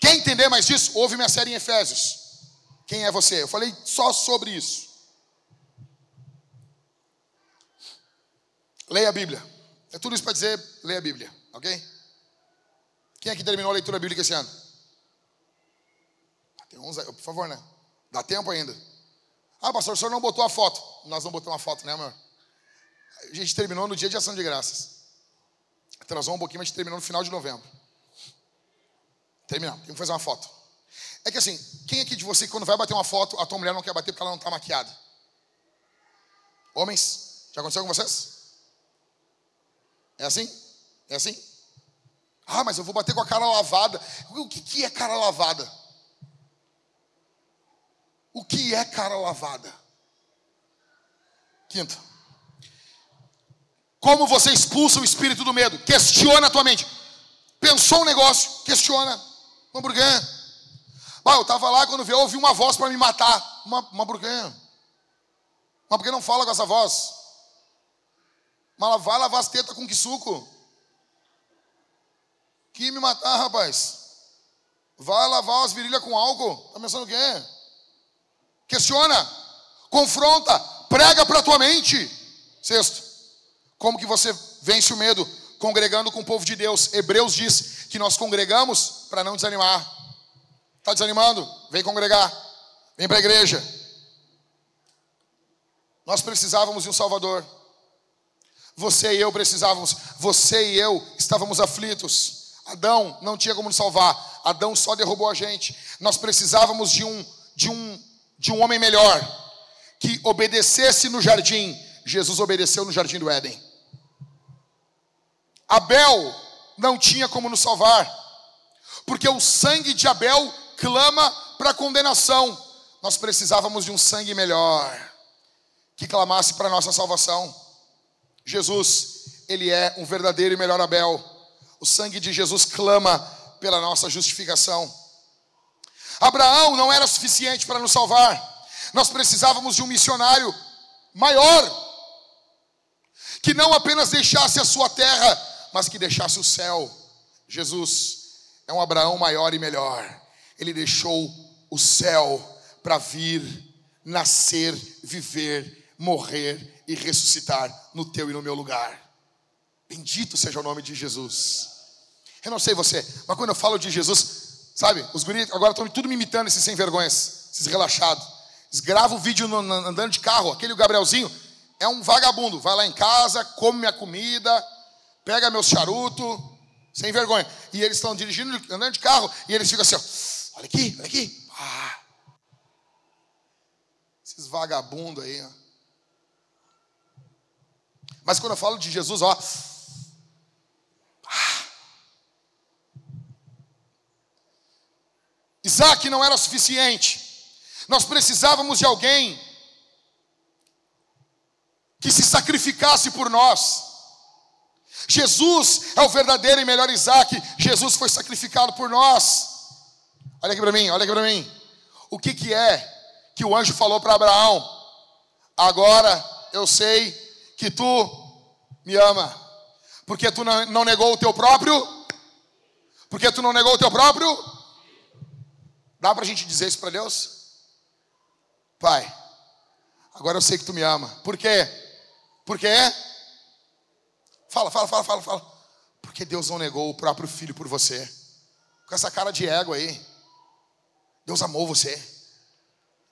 Quer entender mais disso? Ouve minha série em Efésios. Quem é você? Eu falei só sobre isso. Leia a Bíblia. É tudo isso para dizer, leia a Bíblia, ok? Quem é que terminou a leitura bíblica esse ano? Tem uns aí, por favor, né? Dá tempo ainda. Ah, pastor, o senhor não botou a foto. Nós não botamos a foto, né, amor? A gente terminou no dia de ação de graças. Atrasou um pouquinho, mas a gente terminou no final de novembro. Terminamos, tem que fazer uma foto. É que assim, quem aqui de você, quando vai bater uma foto, a tua mulher não quer bater porque ela não está maquiada? Homens, já aconteceu com vocês? É assim? É assim? Ah, mas eu vou bater com a cara lavada. O que, que é cara lavada? O que é cara lavada? Quinto. Como você expulsa o espírito do medo? Questiona a tua mente. Pensou um negócio, questiona. Uma burguinha. Ah, eu estava lá quando veio, ouvi uma voz para me matar. Uma, uma burguinha. Mas por que não fala com essa voz? Mas vai lavar as tetas com que suco? Que me matar, rapaz? Vai lavar as virilhas com álcool? Tá pensando o quê? Questiona, confronta, prega para tua mente. Sexto, como que você vence o medo? Congregando com o povo de Deus. Hebreus diz que nós congregamos para não desanimar. Está desanimando? Vem congregar. Vem para a igreja. Nós precisávamos de um Salvador. Você e eu precisávamos, você e eu estávamos aflitos. Adão não tinha como nos salvar. Adão só derrubou a gente. Nós precisávamos de um de um de um homem melhor que obedecesse no jardim. Jesus obedeceu no jardim do Éden. Abel não tinha como nos salvar, porque o sangue de Abel clama para condenação. Nós precisávamos de um sangue melhor que clamasse para nossa salvação. Jesus, ele é um verdadeiro e melhor Abel. O sangue de Jesus clama pela nossa justificação. Abraão não era suficiente para nos salvar. Nós precisávamos de um missionário maior, que não apenas deixasse a sua terra, mas que deixasse o céu. Jesus é um Abraão maior e melhor. Ele deixou o céu para vir, nascer, viver morrer e ressuscitar no teu e no meu lugar. Bendito seja o nome de Jesus. Eu não sei você, mas quando eu falo de Jesus, sabe, os guris agora estão tudo me imitando esses sem vergonhas, esses relaxados. Eles gravam o vídeo no, no, andando de carro, aquele Gabrielzinho é um vagabundo, vai lá em casa, come minha comida, pega meus charutos, sem vergonha. E eles estão dirigindo, andando de carro, e eles ficam assim, ó, olha aqui, olha aqui. Ah. Esses vagabundos aí, ó. Mas quando eu falo de Jesus, ó. Ah. Isaac não era suficiente. Nós precisávamos de alguém que se sacrificasse por nós. Jesus é o verdadeiro e melhor Isaac. Jesus foi sacrificado por nós. Olha aqui para mim, olha aqui para mim. O que, que é que o anjo falou para Abraão? Agora eu sei que tu me ama, porque tu não negou o teu próprio, porque tu não negou o teu próprio. Dá para a gente dizer isso para Deus? Pai, agora eu sei que tu me ama. Por quê? Por quê? Fala, fala, fala, fala, fala. Porque Deus não negou o próprio filho por você. Com essa cara de ego aí. Deus amou você.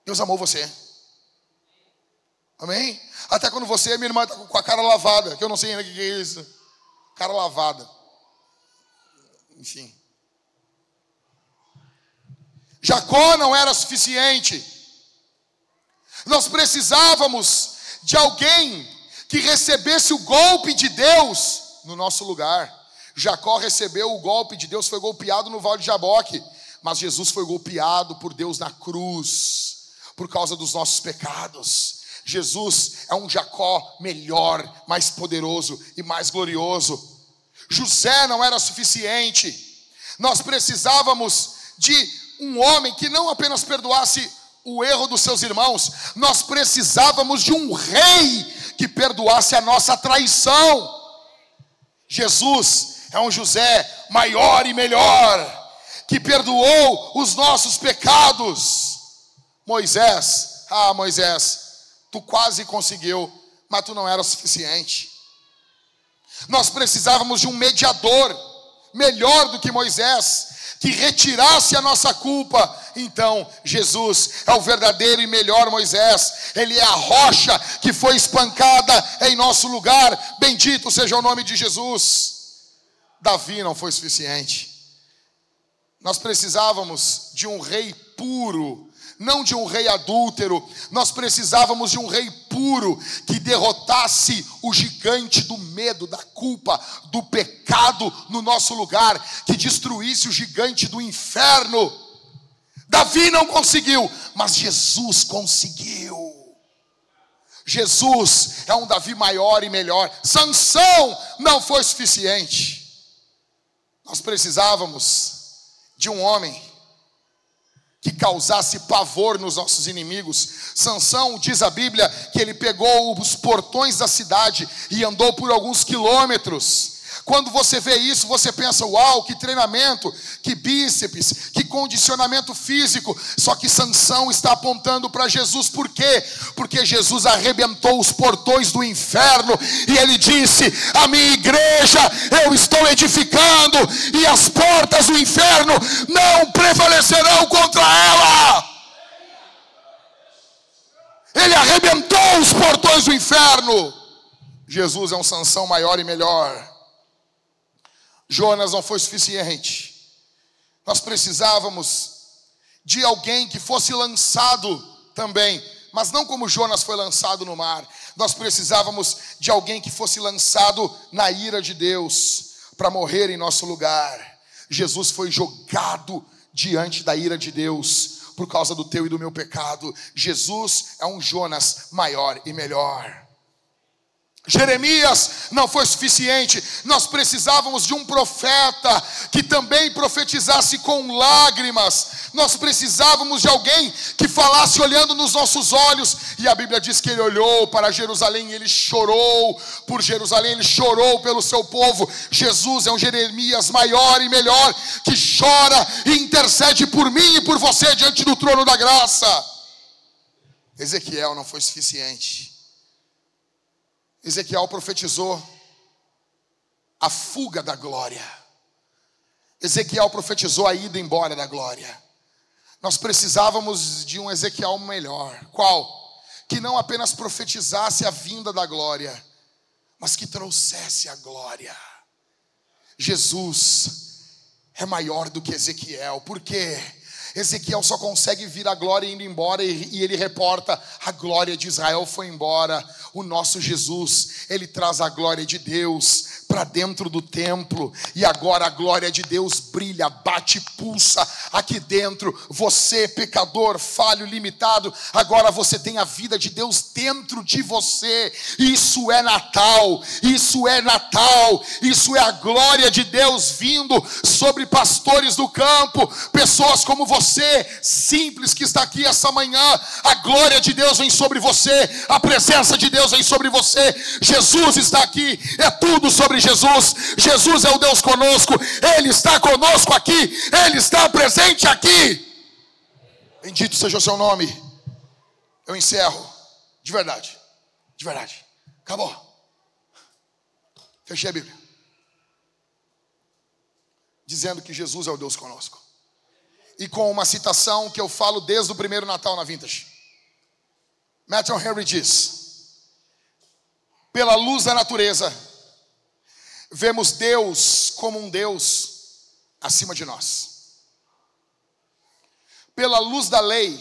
Deus amou você. Amém? Até quando você, minha irmã, está com a cara lavada, que eu não sei ainda o que é isso. Cara lavada. Enfim. Jacó não era suficiente. Nós precisávamos de alguém que recebesse o golpe de Deus no nosso lugar. Jacó recebeu o golpe de Deus, foi golpeado no Vale de Jaboque, mas Jesus foi golpeado por Deus na cruz, por causa dos nossos pecados. Jesus é um Jacó melhor, mais poderoso e mais glorioso. José não era suficiente, nós precisávamos de um homem que não apenas perdoasse o erro dos seus irmãos, nós precisávamos de um rei que perdoasse a nossa traição. Jesus é um José maior e melhor, que perdoou os nossos pecados. Moisés, ah, Moisés, tu quase conseguiu, mas tu não era o suficiente. Nós precisávamos de um mediador melhor do que Moisés, que retirasse a nossa culpa. Então, Jesus é o verdadeiro e melhor Moisés, ele é a rocha que foi espancada em nosso lugar. Bendito seja o nome de Jesus. Davi não foi suficiente. Nós precisávamos de um rei puro, não de um rei adúltero. Nós precisávamos de um rei puro que derrotasse o gigante do medo, da culpa, do pecado no nosso lugar, que destruísse o gigante do inferno. Davi não conseguiu, mas Jesus conseguiu. Jesus é um Davi maior e melhor. Sansão não foi suficiente. Nós precisávamos de um homem que causasse pavor nos nossos inimigos. Sansão diz a Bíblia que ele pegou os portões da cidade e andou por alguns quilômetros. Quando você vê isso, você pensa: uau, que treinamento, que bíceps, que condicionamento físico. Só que Sansão está apontando para Jesus, por quê? Porque Jesus arrebentou os portões do inferno e ele disse: A minha igreja eu estou edificando, e as portas do inferno não prevalecerão contra ela. Ele arrebentou os portões do inferno. Jesus é um Sansão maior e melhor. Jonas não foi suficiente. Nós precisávamos de alguém que fosse lançado também, mas não como Jonas foi lançado no mar. Nós precisávamos de alguém que fosse lançado na ira de Deus para morrer em nosso lugar. Jesus foi jogado diante da ira de Deus por causa do teu e do meu pecado. Jesus é um Jonas maior e melhor. Jeremias não foi suficiente, nós precisávamos de um profeta que também profetizasse com lágrimas, nós precisávamos de alguém que falasse olhando nos nossos olhos, e a Bíblia diz que ele olhou para Jerusalém, ele chorou por Jerusalém, ele chorou pelo seu povo. Jesus é um Jeremias maior e melhor que chora e intercede por mim e por você diante do trono da graça. Ezequiel não foi suficiente. Ezequiel profetizou a fuga da glória. Ezequiel profetizou a ida embora da glória. Nós precisávamos de um Ezequiel melhor. Qual? Que não apenas profetizasse a vinda da glória, mas que trouxesse a glória. Jesus é maior do que Ezequiel. Por quê? Ezequiel só consegue vir a glória indo embora e, ele reporta: a glória de Israel foi embora. O nosso Jesus, ele traz a glória de Deus para dentro do templo e agora a glória de Deus brilha, bate, pulsa aqui dentro. Você, pecador, falho, limitado, agora você tem a vida de Deus dentro de você. Isso é Natal, isso é Natal, isso é a glória de Deus vindo sobre pastores do campo, pessoas como você, simples que está aqui essa manhã. A glória de Deus vem sobre você, a presença de Deus vem sobre você. Jesus está aqui, é tudo sobre Jesus. Jesus é o Deus conosco, Ele está conosco aqui, Ele está presente aqui. Bendito seja o seu nome. Eu encerro, de verdade, de verdade. Acabou. Fechei a Bíblia. Dizendo que Jesus é o Deus conosco. E com uma citação que eu falo desde o primeiro Natal na Vintage. Matthew Henry diz: Pela luz da natureza, vemos Deus como um Deus acima de nós. Pela luz da lei,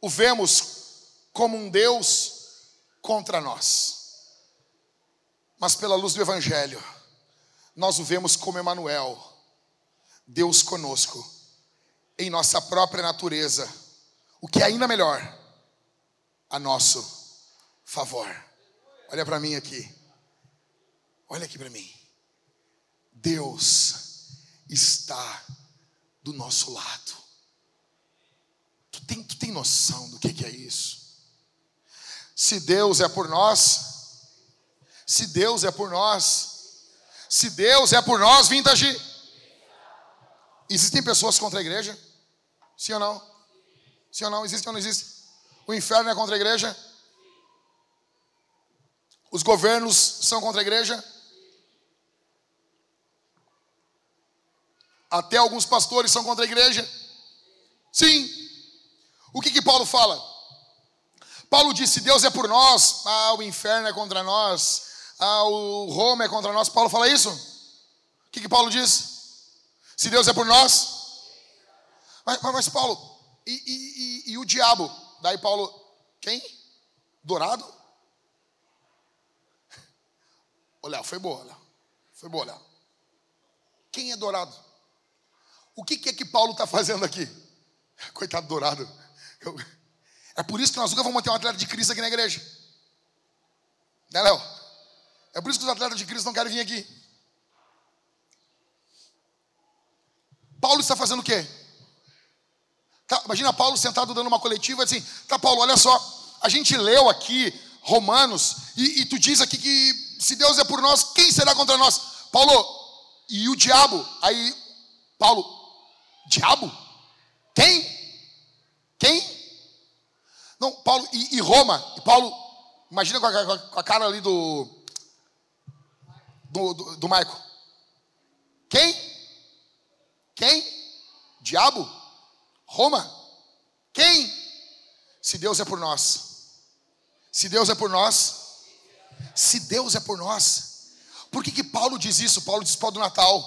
o vemos como um Deus contra nós. Mas pela luz do Evangelho, nós o vemos como Emanuel, Deus conosco, em nossa própria natureza, o que é ainda melhor, a nosso favor. Olha para mim aqui. Olha aqui para mim. Deus está do nosso lado. Tu tem, tu tem noção do que, que é isso? Se Deus é por nós, se Deus é por nós, se Deus é por nós, vintage. Existem pessoas contra a igreja? Sim ou não? Sim ou não? Existe ou não existe? O inferno é contra a igreja? Os governos são contra a igreja? Até alguns pastores são contra a igreja. Sim. O que que Paulo fala? Paulo disse: Deus é por nós, ah, o inferno é contra nós, ah, o Roma é contra nós. Paulo fala isso? O que que Paulo diz? Se Deus é por nós. Mas, mas, Paulo, e, e, e, e o diabo? Daí Paulo, quem? Dourado? Olha, foi boa, Léo. Foi boa, Léo. Quem é dourado? O que, é que Paulo está fazendo aqui? Coitado dourado. Eu... É por isso que nós nunca vamos ter um atleta de Cristo aqui na igreja. Né, Léo? É por isso que os atletas de Cristo não querem vir aqui. Paulo está fazendo o quê? Tá, imagina Paulo sentado dando uma coletiva assim: tá, Paulo, olha só, a gente leu aqui Romanos e, e tu diz aqui que se Deus é por nós, quem será contra nós? Paulo, e o diabo? Aí, Paulo, Diabo? Quem? Quem? Não, Paulo, e, e Roma? E Paulo, imagina com a, com a, cara ali do, do, do, do Maico. Quem? Quem? Diabo? Roma? Quem? Se Deus é por nós. Se Deus é por nós. Se Deus é por nós. Por que, que Paulo diz isso? Paulo diz para do Natal.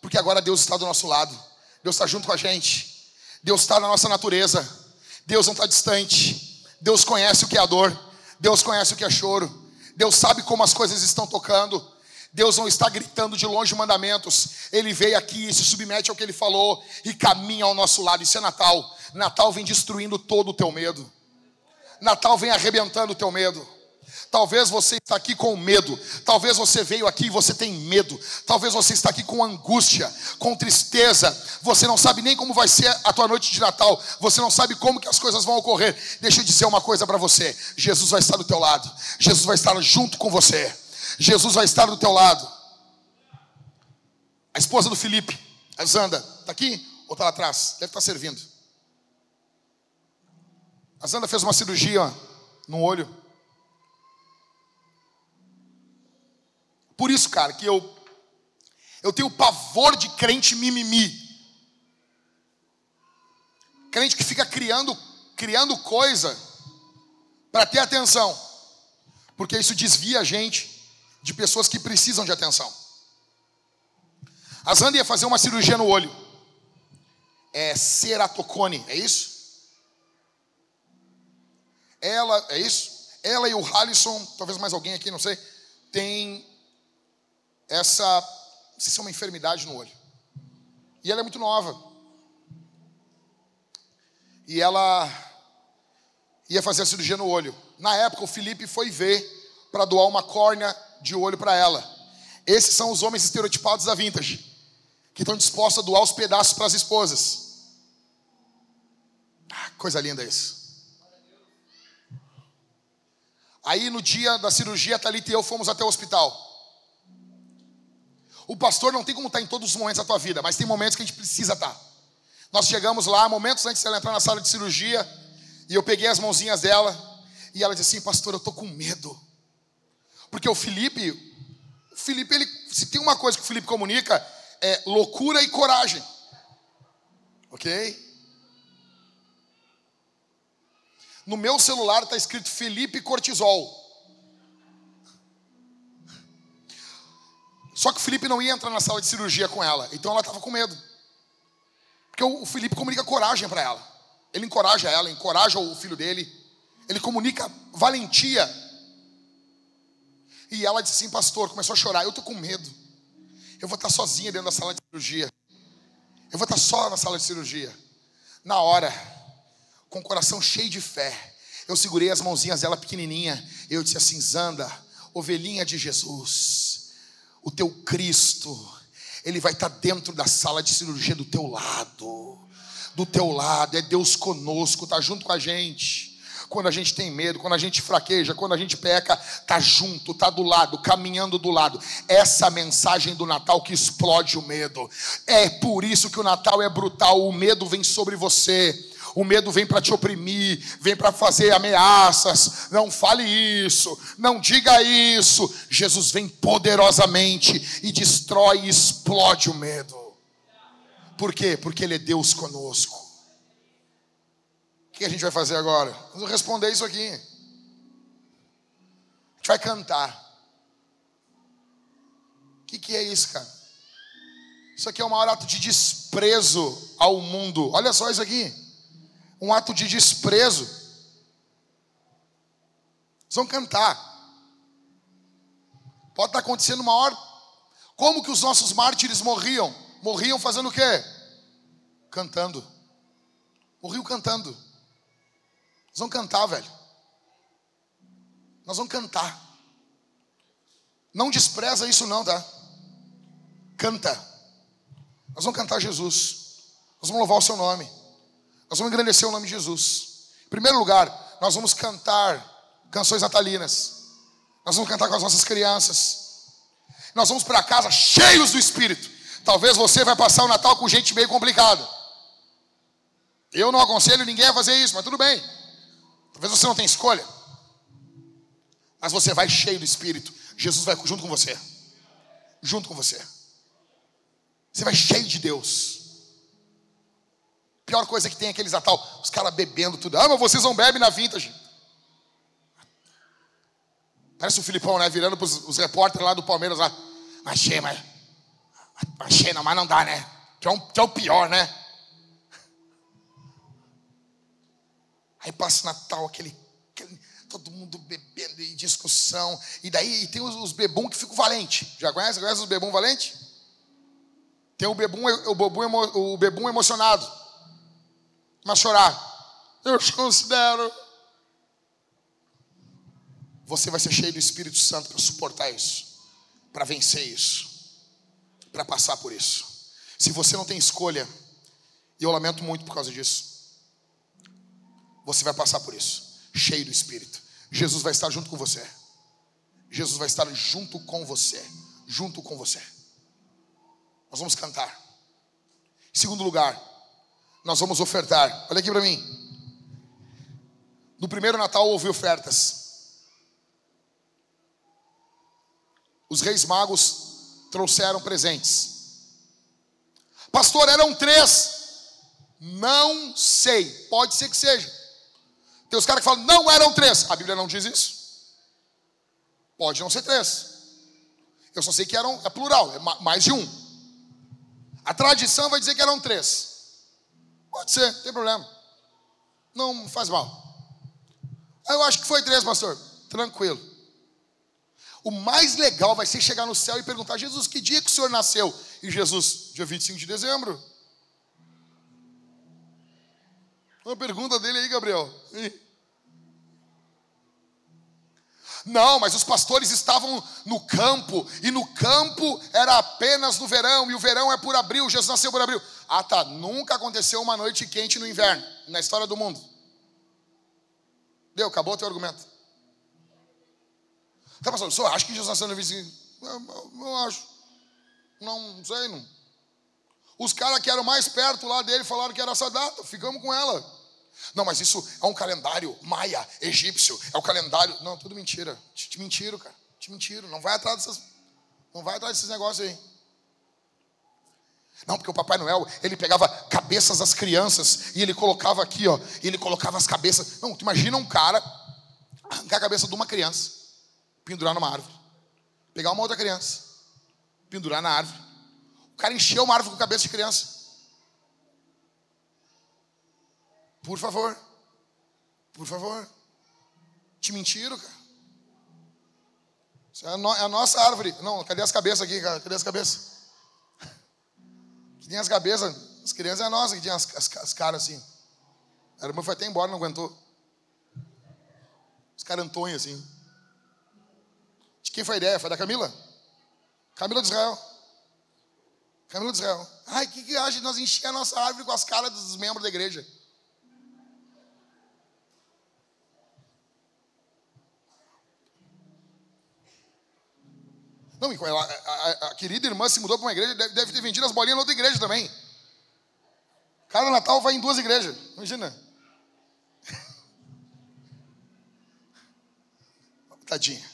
Porque agora Deus está do nosso lado. Deus está junto com a gente. Deus está na nossa natureza. Deus não está distante. Deus conhece o que é dor. Deus conhece o que é choro. Deus sabe como as coisas estão tocando. Deus não está gritando de longe mandamentos. Ele veio aqui, se submete ao que ele falou e caminha ao nosso lado. Isso é Natal. Natal vem destruindo todo o teu medo. Natal vem arrebentando o teu medo. Talvez você está aqui com medo. Talvez você veio aqui e você tem medo. Talvez você está aqui com angústia, com tristeza. Você não sabe nem como vai ser a tua noite de Natal. Você não sabe como que as coisas vão ocorrer. Deixa eu dizer uma coisa para você. Jesus vai estar do teu lado. Jesus vai estar junto com você. Jesus vai estar do teu lado. A esposa do Felipe, a Zanda, está aqui ou está lá atrás? Deve estar servindo. A Zanda fez uma cirurgia no olho. Por isso, cara, que eu eu tenho pavor de crente mimimi. Crente que fica criando criando coisa para ter atenção. Porque isso desvia a gente de pessoas que precisam de atenção. A Zanda ia fazer uma cirurgia no olho. É ceratocone, é isso? Ela, é isso? Ela e o Halisson, talvez mais alguém aqui, não sei, tem essa, não sei se é uma enfermidade no olho. E ela é muito nova. E ela ia fazer a cirurgia no olho. Na época, o Felipe foi ver para doar uma córnea de olho para ela. Esses são os homens estereotipados da vintage, que estão dispostos a doar os pedaços para as esposas. Ah, coisa linda isso. Aí no dia da cirurgia, Thalita e eu fomos até o hospital. O pastor não tem como estar em todos os momentos da tua vida, mas tem momentos que a gente precisa estar. Nós chegamos lá, momentos antes dela entrar na sala de cirurgia, e eu peguei as mãozinhas dela, e ela disse assim: Pastor, eu estou com medo. Porque o Felipe, o Felipe, ele, se tem uma coisa que o Felipe comunica, é loucura e coragem. Ok? No meu celular está escrito Felipe Cortisol. Só que o Felipe não ia entrar na sala de cirurgia com ela, então ela estava com medo. Porque o Felipe comunica coragem para ela. Ele encoraja ela, encoraja o filho dele. Ele comunica valentia. E ela disse assim, pastor, começou a chorar. Eu estou com medo. Eu vou estar sozinha dentro da sala de cirurgia. Eu vou estar só na sala de cirurgia. Na hora, com o coração cheio de fé. Eu segurei as mãozinhas dela pequenininha. Eu disse assim: Zanda, ovelhinha de Jesus, o teu Cristo, ele vai estar dentro da sala de cirurgia do teu lado. Do teu lado, é Deus conosco, está junto com a gente quando a gente tem medo, quando a gente fraqueja, quando a gente peca, tá junto, tá do lado, caminhando do lado. Essa mensagem do Natal que explode o medo. É por isso que o Natal é brutal. O medo vem sobre você. O medo vem para te oprimir, vem para fazer ameaças. Não fale isso, não diga isso. Jesus vem poderosamente e destrói e explode o medo. Por quê? Porque Ele é Deus conosco. O que a gente vai fazer agora? Vamos responder isso aqui. A gente vai cantar. O que, que é isso, cara? Isso aqui é um maior ato de desprezo ao mundo. Olha só isso aqui um ato de desprezo. Eles vão cantar. Pode estar acontecendo uma hora. Como que os nossos mártires morriam? Morriam fazendo o quê? Cantando. Morriam cantando. Nós vamos cantar, velho. Nós vamos cantar. Não despreza isso não, tá? Canta. Nós vamos cantar Jesus. Nós vamos louvar o seu nome. Nós vamos engrandecer o nome de Jesus. Em primeiro lugar, nós vamos cantar canções natalinas. Nós vamos cantar com as nossas crianças. Nós vamos para casa cheios do Espírito. Talvez você vai passar o Natal com gente meio complicada. Eu não aconselho ninguém a fazer isso, mas tudo bem. Talvez você não tenha escolha. Mas você vai cheio do Espírito. Jesus vai junto com você. Junto com você. Você vai cheio de Deus. Pior coisa que tem é aqueles Natal, os caras bebendo tudo. Ah, mas vocês não bebem na vintage. Parece o Filipão, né? Virando para os repórteres lá do Palmeiras lá. Achei, mas. Achei, não, mas não dá, né? Que é, um, que é o pior, né? Aí passa o Natal, aquele, aquele, Todo mundo bebendo e discussão. E daí e tem os, os bebum que ficam valente. Já conhece? Conhece os bebum valente? Tem o bebum, o bebum, o bebum emocionado mas chorar. Eu te considero. Você vai ser cheio do Espírito Santo para suportar isso, para vencer isso, para passar por isso. Se você não tem escolha, e eu lamento muito por causa disso, você vai passar por isso, cheio do Espírito. Jesus vai estar junto com você. Jesus vai estar junto com você, junto com você. Nós vamos cantar. Em segundo lugar, nós vamos ofertar. Olha aqui para mim. No primeiro Natal houve ofertas. os reis magos trouxeram presentes. Pastor, eram três. Não sei, pode ser que seja. Tem os caras que falam, não eram três. A Bíblia não diz isso. Pode não ser três. Eu só sei que eram, é plural, é mais de um. A tradição vai dizer que eram três. Pode ser, não tem problema. Não faz mal. Eu acho que foi três, pastor. Tranquilo. O mais legal vai ser chegar no céu e perguntar: Jesus, que dia que o senhor nasceu? E Jesus, dia 25 de dezembro. Uma pergunta dele aí, Gabriel. Não, mas os pastores estavam no campo, e no campo era apenas no verão, e o verão é por abril, Jesus nasceu por abril. Ah, tá, nunca aconteceu uma noite quente no inverno, na história do mundo. Deu, acabou o teu argumento. Tá, pastor, o senhor acha que Jesus nasceu no 25? Eu, não acho. Não, não sei, não. Os caras que eram mais perto lá dele falaram que era essa data, ficamos com ela. Não, mas isso é um calendário maia, egípcio, é o calendário. Não, tudo mentira. Te, te mentiram, cara. Te mentiram. Não vai atrás dessas. Não vai atrás desses negócios aí. Não, porque o Papai Noel, ele pegava cabeças das crianças e ele colocava aqui, ó, ele colocava as cabeças. Não, tu imagina um cara arrancar a cabeça de uma criança, pendurar numa árvore. Pegar uma outra criança, pendurar na árvore. O cara encheu uma árvore com cabeça de criança. Por favor. Por favor. Te mentiram, cara. Isso é a, no, é a nossa árvore. Não, cadê as cabeças aqui, cara? Cadê as cabeças? Que tem as cabeças. As crianças é nossa que tinha as, as, as caras assim. A irmã foi até embora, não aguentou. Os carantões assim. De quem foi a ideia? Foi da Camila? Camila de Israel. Camila de Israel. Ai, o que, que acha de nós encher a nossa árvore com as caras dos membros da igreja? Não, a, a, a, querida irmã se mudou para uma igreja, deve, deve, ter vendido as bolinhas na outra igreja também. Cada Natal vai em duas igrejas, imagina. Tadinha.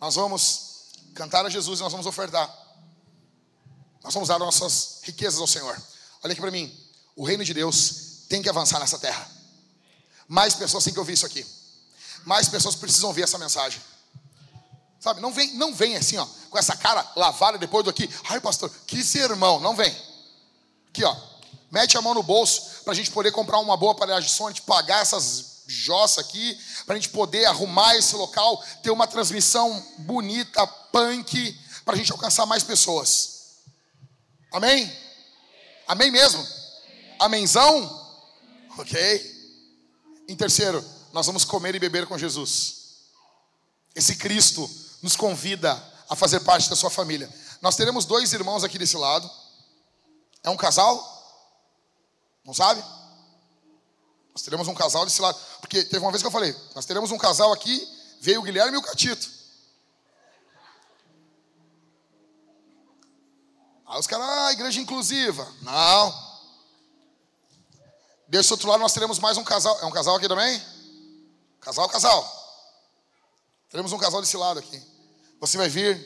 Nós vamos cantar a Jesus e nós vamos ofertar. Nós vamos dar nossas riquezas ao Senhor. Olha aqui para mim. O reino de Deus tem que avançar nessa terra. Mais pessoas têm que ouvir isso aqui. Mais pessoas precisam ouvir essa mensagem. Sabe, não vem, não vem assim, ó, com essa cara lavada depois do aqui. Ai, pastor, que sermão. Não vem. Aqui, ó. Mete a mão no bolso para a gente poder comprar uma boa aparelhagem de som, a gente pagar essas jossa aqui, para a gente poder arrumar esse local, ter uma transmissão bonita, punk, para a gente alcançar mais pessoas. Amém? Amém mesmo? Amenzão? Ok. Em terceiro, nós vamos comer e beber com Jesus. Esse Cristo nos convida a fazer parte da sua família. Nós teremos dois irmãos aqui desse lado. É um casal? Não sabe? Nós teremos um casal desse lado. Porque teve uma vez que eu falei: nós teremos um casal aqui, veio o Guilherme e o Catito. Aí os caras, ah, igreja inclusiva. Não. Desse outro lado nós teremos mais um casal. É um casal aqui também? Casal, casal. Teremos um casal desse lado aqui. Você vai vir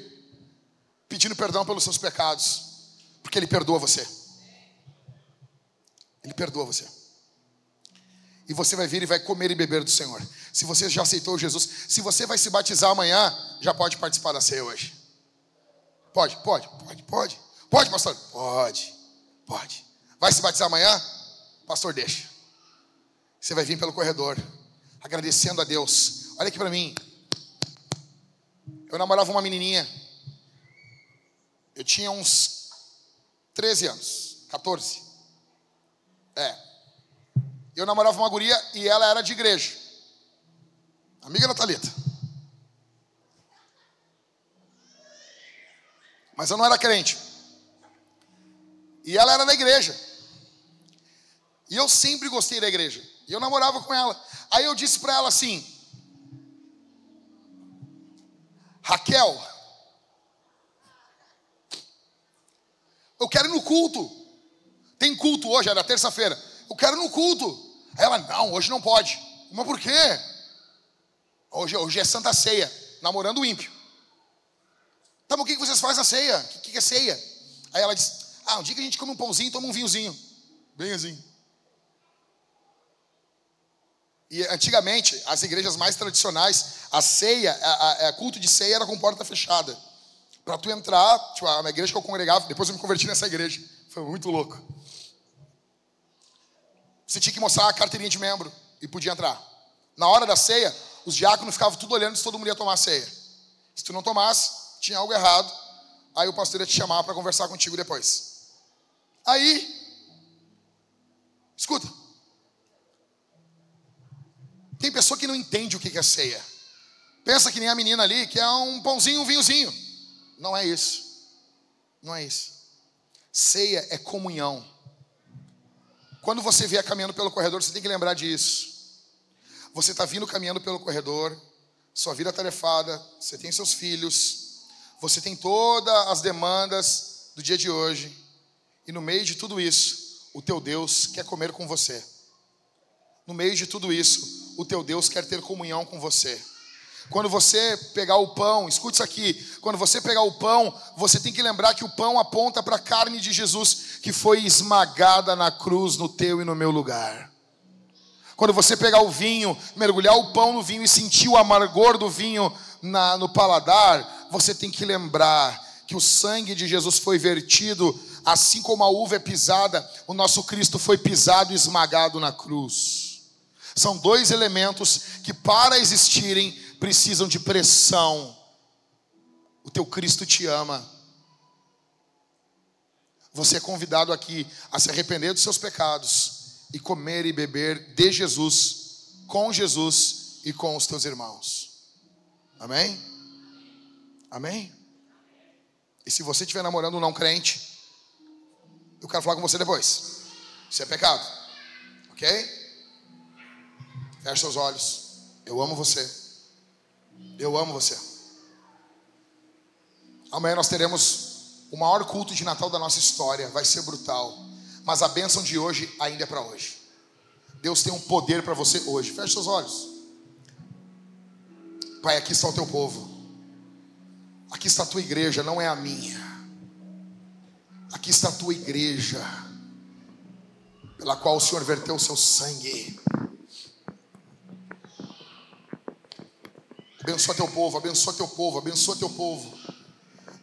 pedindo perdão pelos seus pecados, porque Ele perdoa você. Ele perdoa você. E você vai vir e vai comer e beber do Senhor. Se você já aceitou Jesus, se você vai se batizar amanhã, já pode participar da ceia hoje. Pode, pode, pode, pode. Pode, pastor? Pode, pode. Vai se batizar amanhã? Pastor, deixa. Você vai vir pelo corredor, agradecendo a Deus. Olha aqui para mim. Eu namorava uma menininha. Eu tinha uns 13 anos, 14. É. Eu namorava uma guria e ela era de igreja. Amiga da Thalita. Mas eu não era crente. E ela era da igreja. E eu sempre gostei da igreja. E eu namorava com ela. Aí eu disse para ela assim: Raquel, eu quero ir no culto. Tem culto hoje, era terça-feira. Eu quero ir no culto. Aí ela, não, hoje não pode. Mas por quê? Hoje, hoje é Santa Ceia, namorando o ímpio. Tá, mas o que vocês fazem na ceia? O que é ceia? Aí ela diz: Ah, um dia que a gente come um pãozinho, toma um vinhozinho. Bem assim. E antigamente, as igrejas mais tradicionais, a ceia, a culto de ceia era com porta fechada. Para tu entrar, tipo, a igreja que eu congregava, depois eu me converti nessa igreja. Foi muito louco. Você tinha que mostrar a carteirinha de membro e podia entrar. Na hora da ceia, os diáconos ficavam tudo olhando se todo mundo ia tomar a ceia. Se tu não tomasse, tinha algo errado. Aí o pastor ia te chamar para conversar contigo depois. Aí, escuta. Tem pessoa que não entende o que é ceia. Pensa que nem a menina ali, que é um pãozinho, um vinhozinho. Não é isso. Não é isso. Ceia é comunhão. Quando você vier caminhando pelo corredor, você tem que lembrar disso. Você está vindo caminhando pelo corredor, sua vida tarefada, você tem seus filhos, você tem todas as demandas do dia de hoje, e no meio de tudo isso, o teu Deus quer comer com você. No meio de tudo isso, o teu Deus quer ter comunhão com você. Quando você pegar o pão, escute isso aqui. Quando você pegar o pão, você tem que lembrar que o pão aponta para a carne de Jesus que foi esmagada na cruz no teu e no meu lugar. Quando você pegar o vinho, mergulhar o pão no vinho e sentir o amargor do vinho na, no paladar, você tem que lembrar que o sangue de Jesus foi vertido, assim como a uva é pisada, o nosso Cristo foi pisado e esmagado na cruz. São dois elementos que, para existirem, precisam de pressão. O teu Cristo te ama. Você é convidado aqui a se arrepender dos seus pecados e comer e beber de Jesus, com Jesus e com os teus irmãos. Amém? Amém? E se você estiver namorando um não crente, eu quero falar com você depois. Isso é pecado. Ok? Feche seus olhos. Eu amo você. Eu amo você. Amanhã nós teremos o maior culto de Natal da nossa história. Vai ser brutal. Mas a bênção de hoje ainda é para hoje. Deus tem um poder para você hoje. Feche seus olhos. Pai, aqui está o teu povo. Aqui está a tua igreja, não é a minha. Aqui está a tua igreja, pela qual o Senhor verteu o seu sangue. Abençoa teu povo, abençoa teu povo, abençoa teu povo.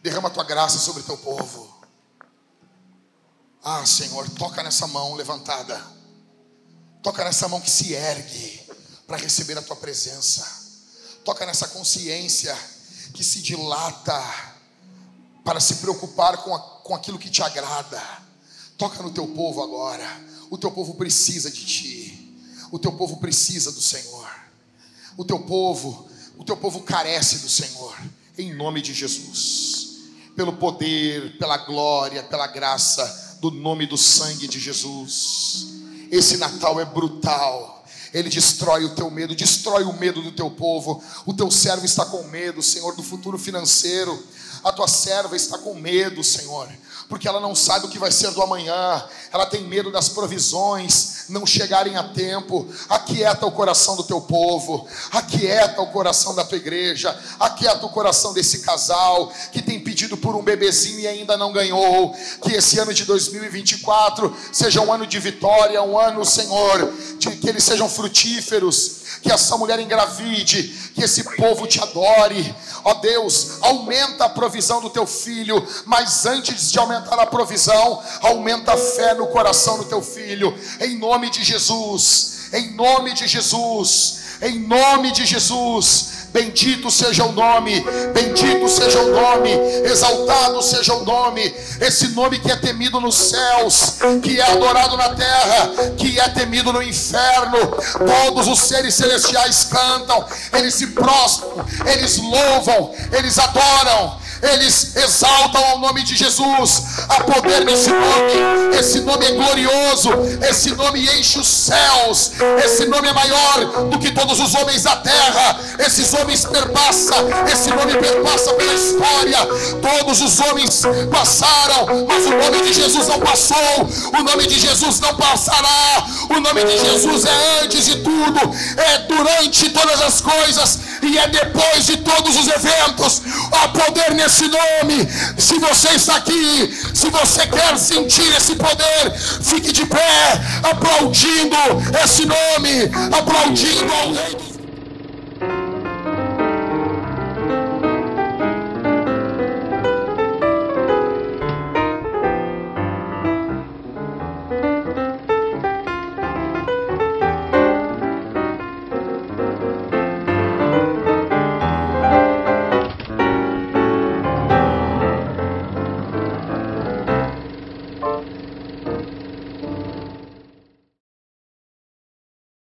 Derrama tua graça sobre teu povo. Ah, Senhor, toca nessa mão levantada. Toca nessa mão que se ergue para receber a tua presença. Toca nessa consciência que se dilata para se preocupar com, a, com aquilo que te agrada. Toca no teu povo agora. O teu povo precisa de ti. O teu povo precisa do Senhor. O teu povo o teu povo carece do Senhor, em nome de Jesus, pelo poder, pela glória, pela graça do nome do sangue de Jesus. Esse Natal é brutal. Ele destrói o teu medo, destrói o medo do teu povo. O teu servo está com medo, Senhor, do futuro financeiro. A tua serva está com medo, Senhor, porque ela não sabe o que vai ser do amanhã, ela tem medo das provisões não chegarem a tempo. Aquieta o coração do teu povo, aquieta o coração da tua igreja, aquieta o coração desse casal que tem pedido por um bebezinho e ainda não ganhou. Que esse ano de 2024 seja um ano de vitória, um ano, Senhor, de que eles sejam frutíferos que essa mulher engravide, que esse povo te adore. Ó Deus, aumenta a provisão do teu filho, mas antes de aumentar a provisão, aumenta a fé no coração do teu filho, em nome de Jesus, em nome de Jesus, em nome de Jesus. Bendito seja o nome, bendito seja o nome, exaltado seja o nome, esse nome que é temido nos céus, que é adorado na terra, que é temido no inferno. Todos os seres celestiais cantam, eles se prostram, eles louvam, eles adoram eles exaltam o nome de Jesus. Há poder nesse nome. Esse nome é glorioso. Esse nome enche os céus. Esse nome é maior do que todos os homens da terra. Esses homens perpassam. Esse nome perpassa pela história. Todos os homens passaram, mas o nome de Jesus não passou. O nome de Jesus não passará. O nome de Jesus é antes de tudo, é durante todas as coisas e é depois de todos os eventos. Há poder nesse nome. Se você está aqui, se você quer sentir esse poder, fique de pé, aplaudindo esse nome, aplaudindo ao Rei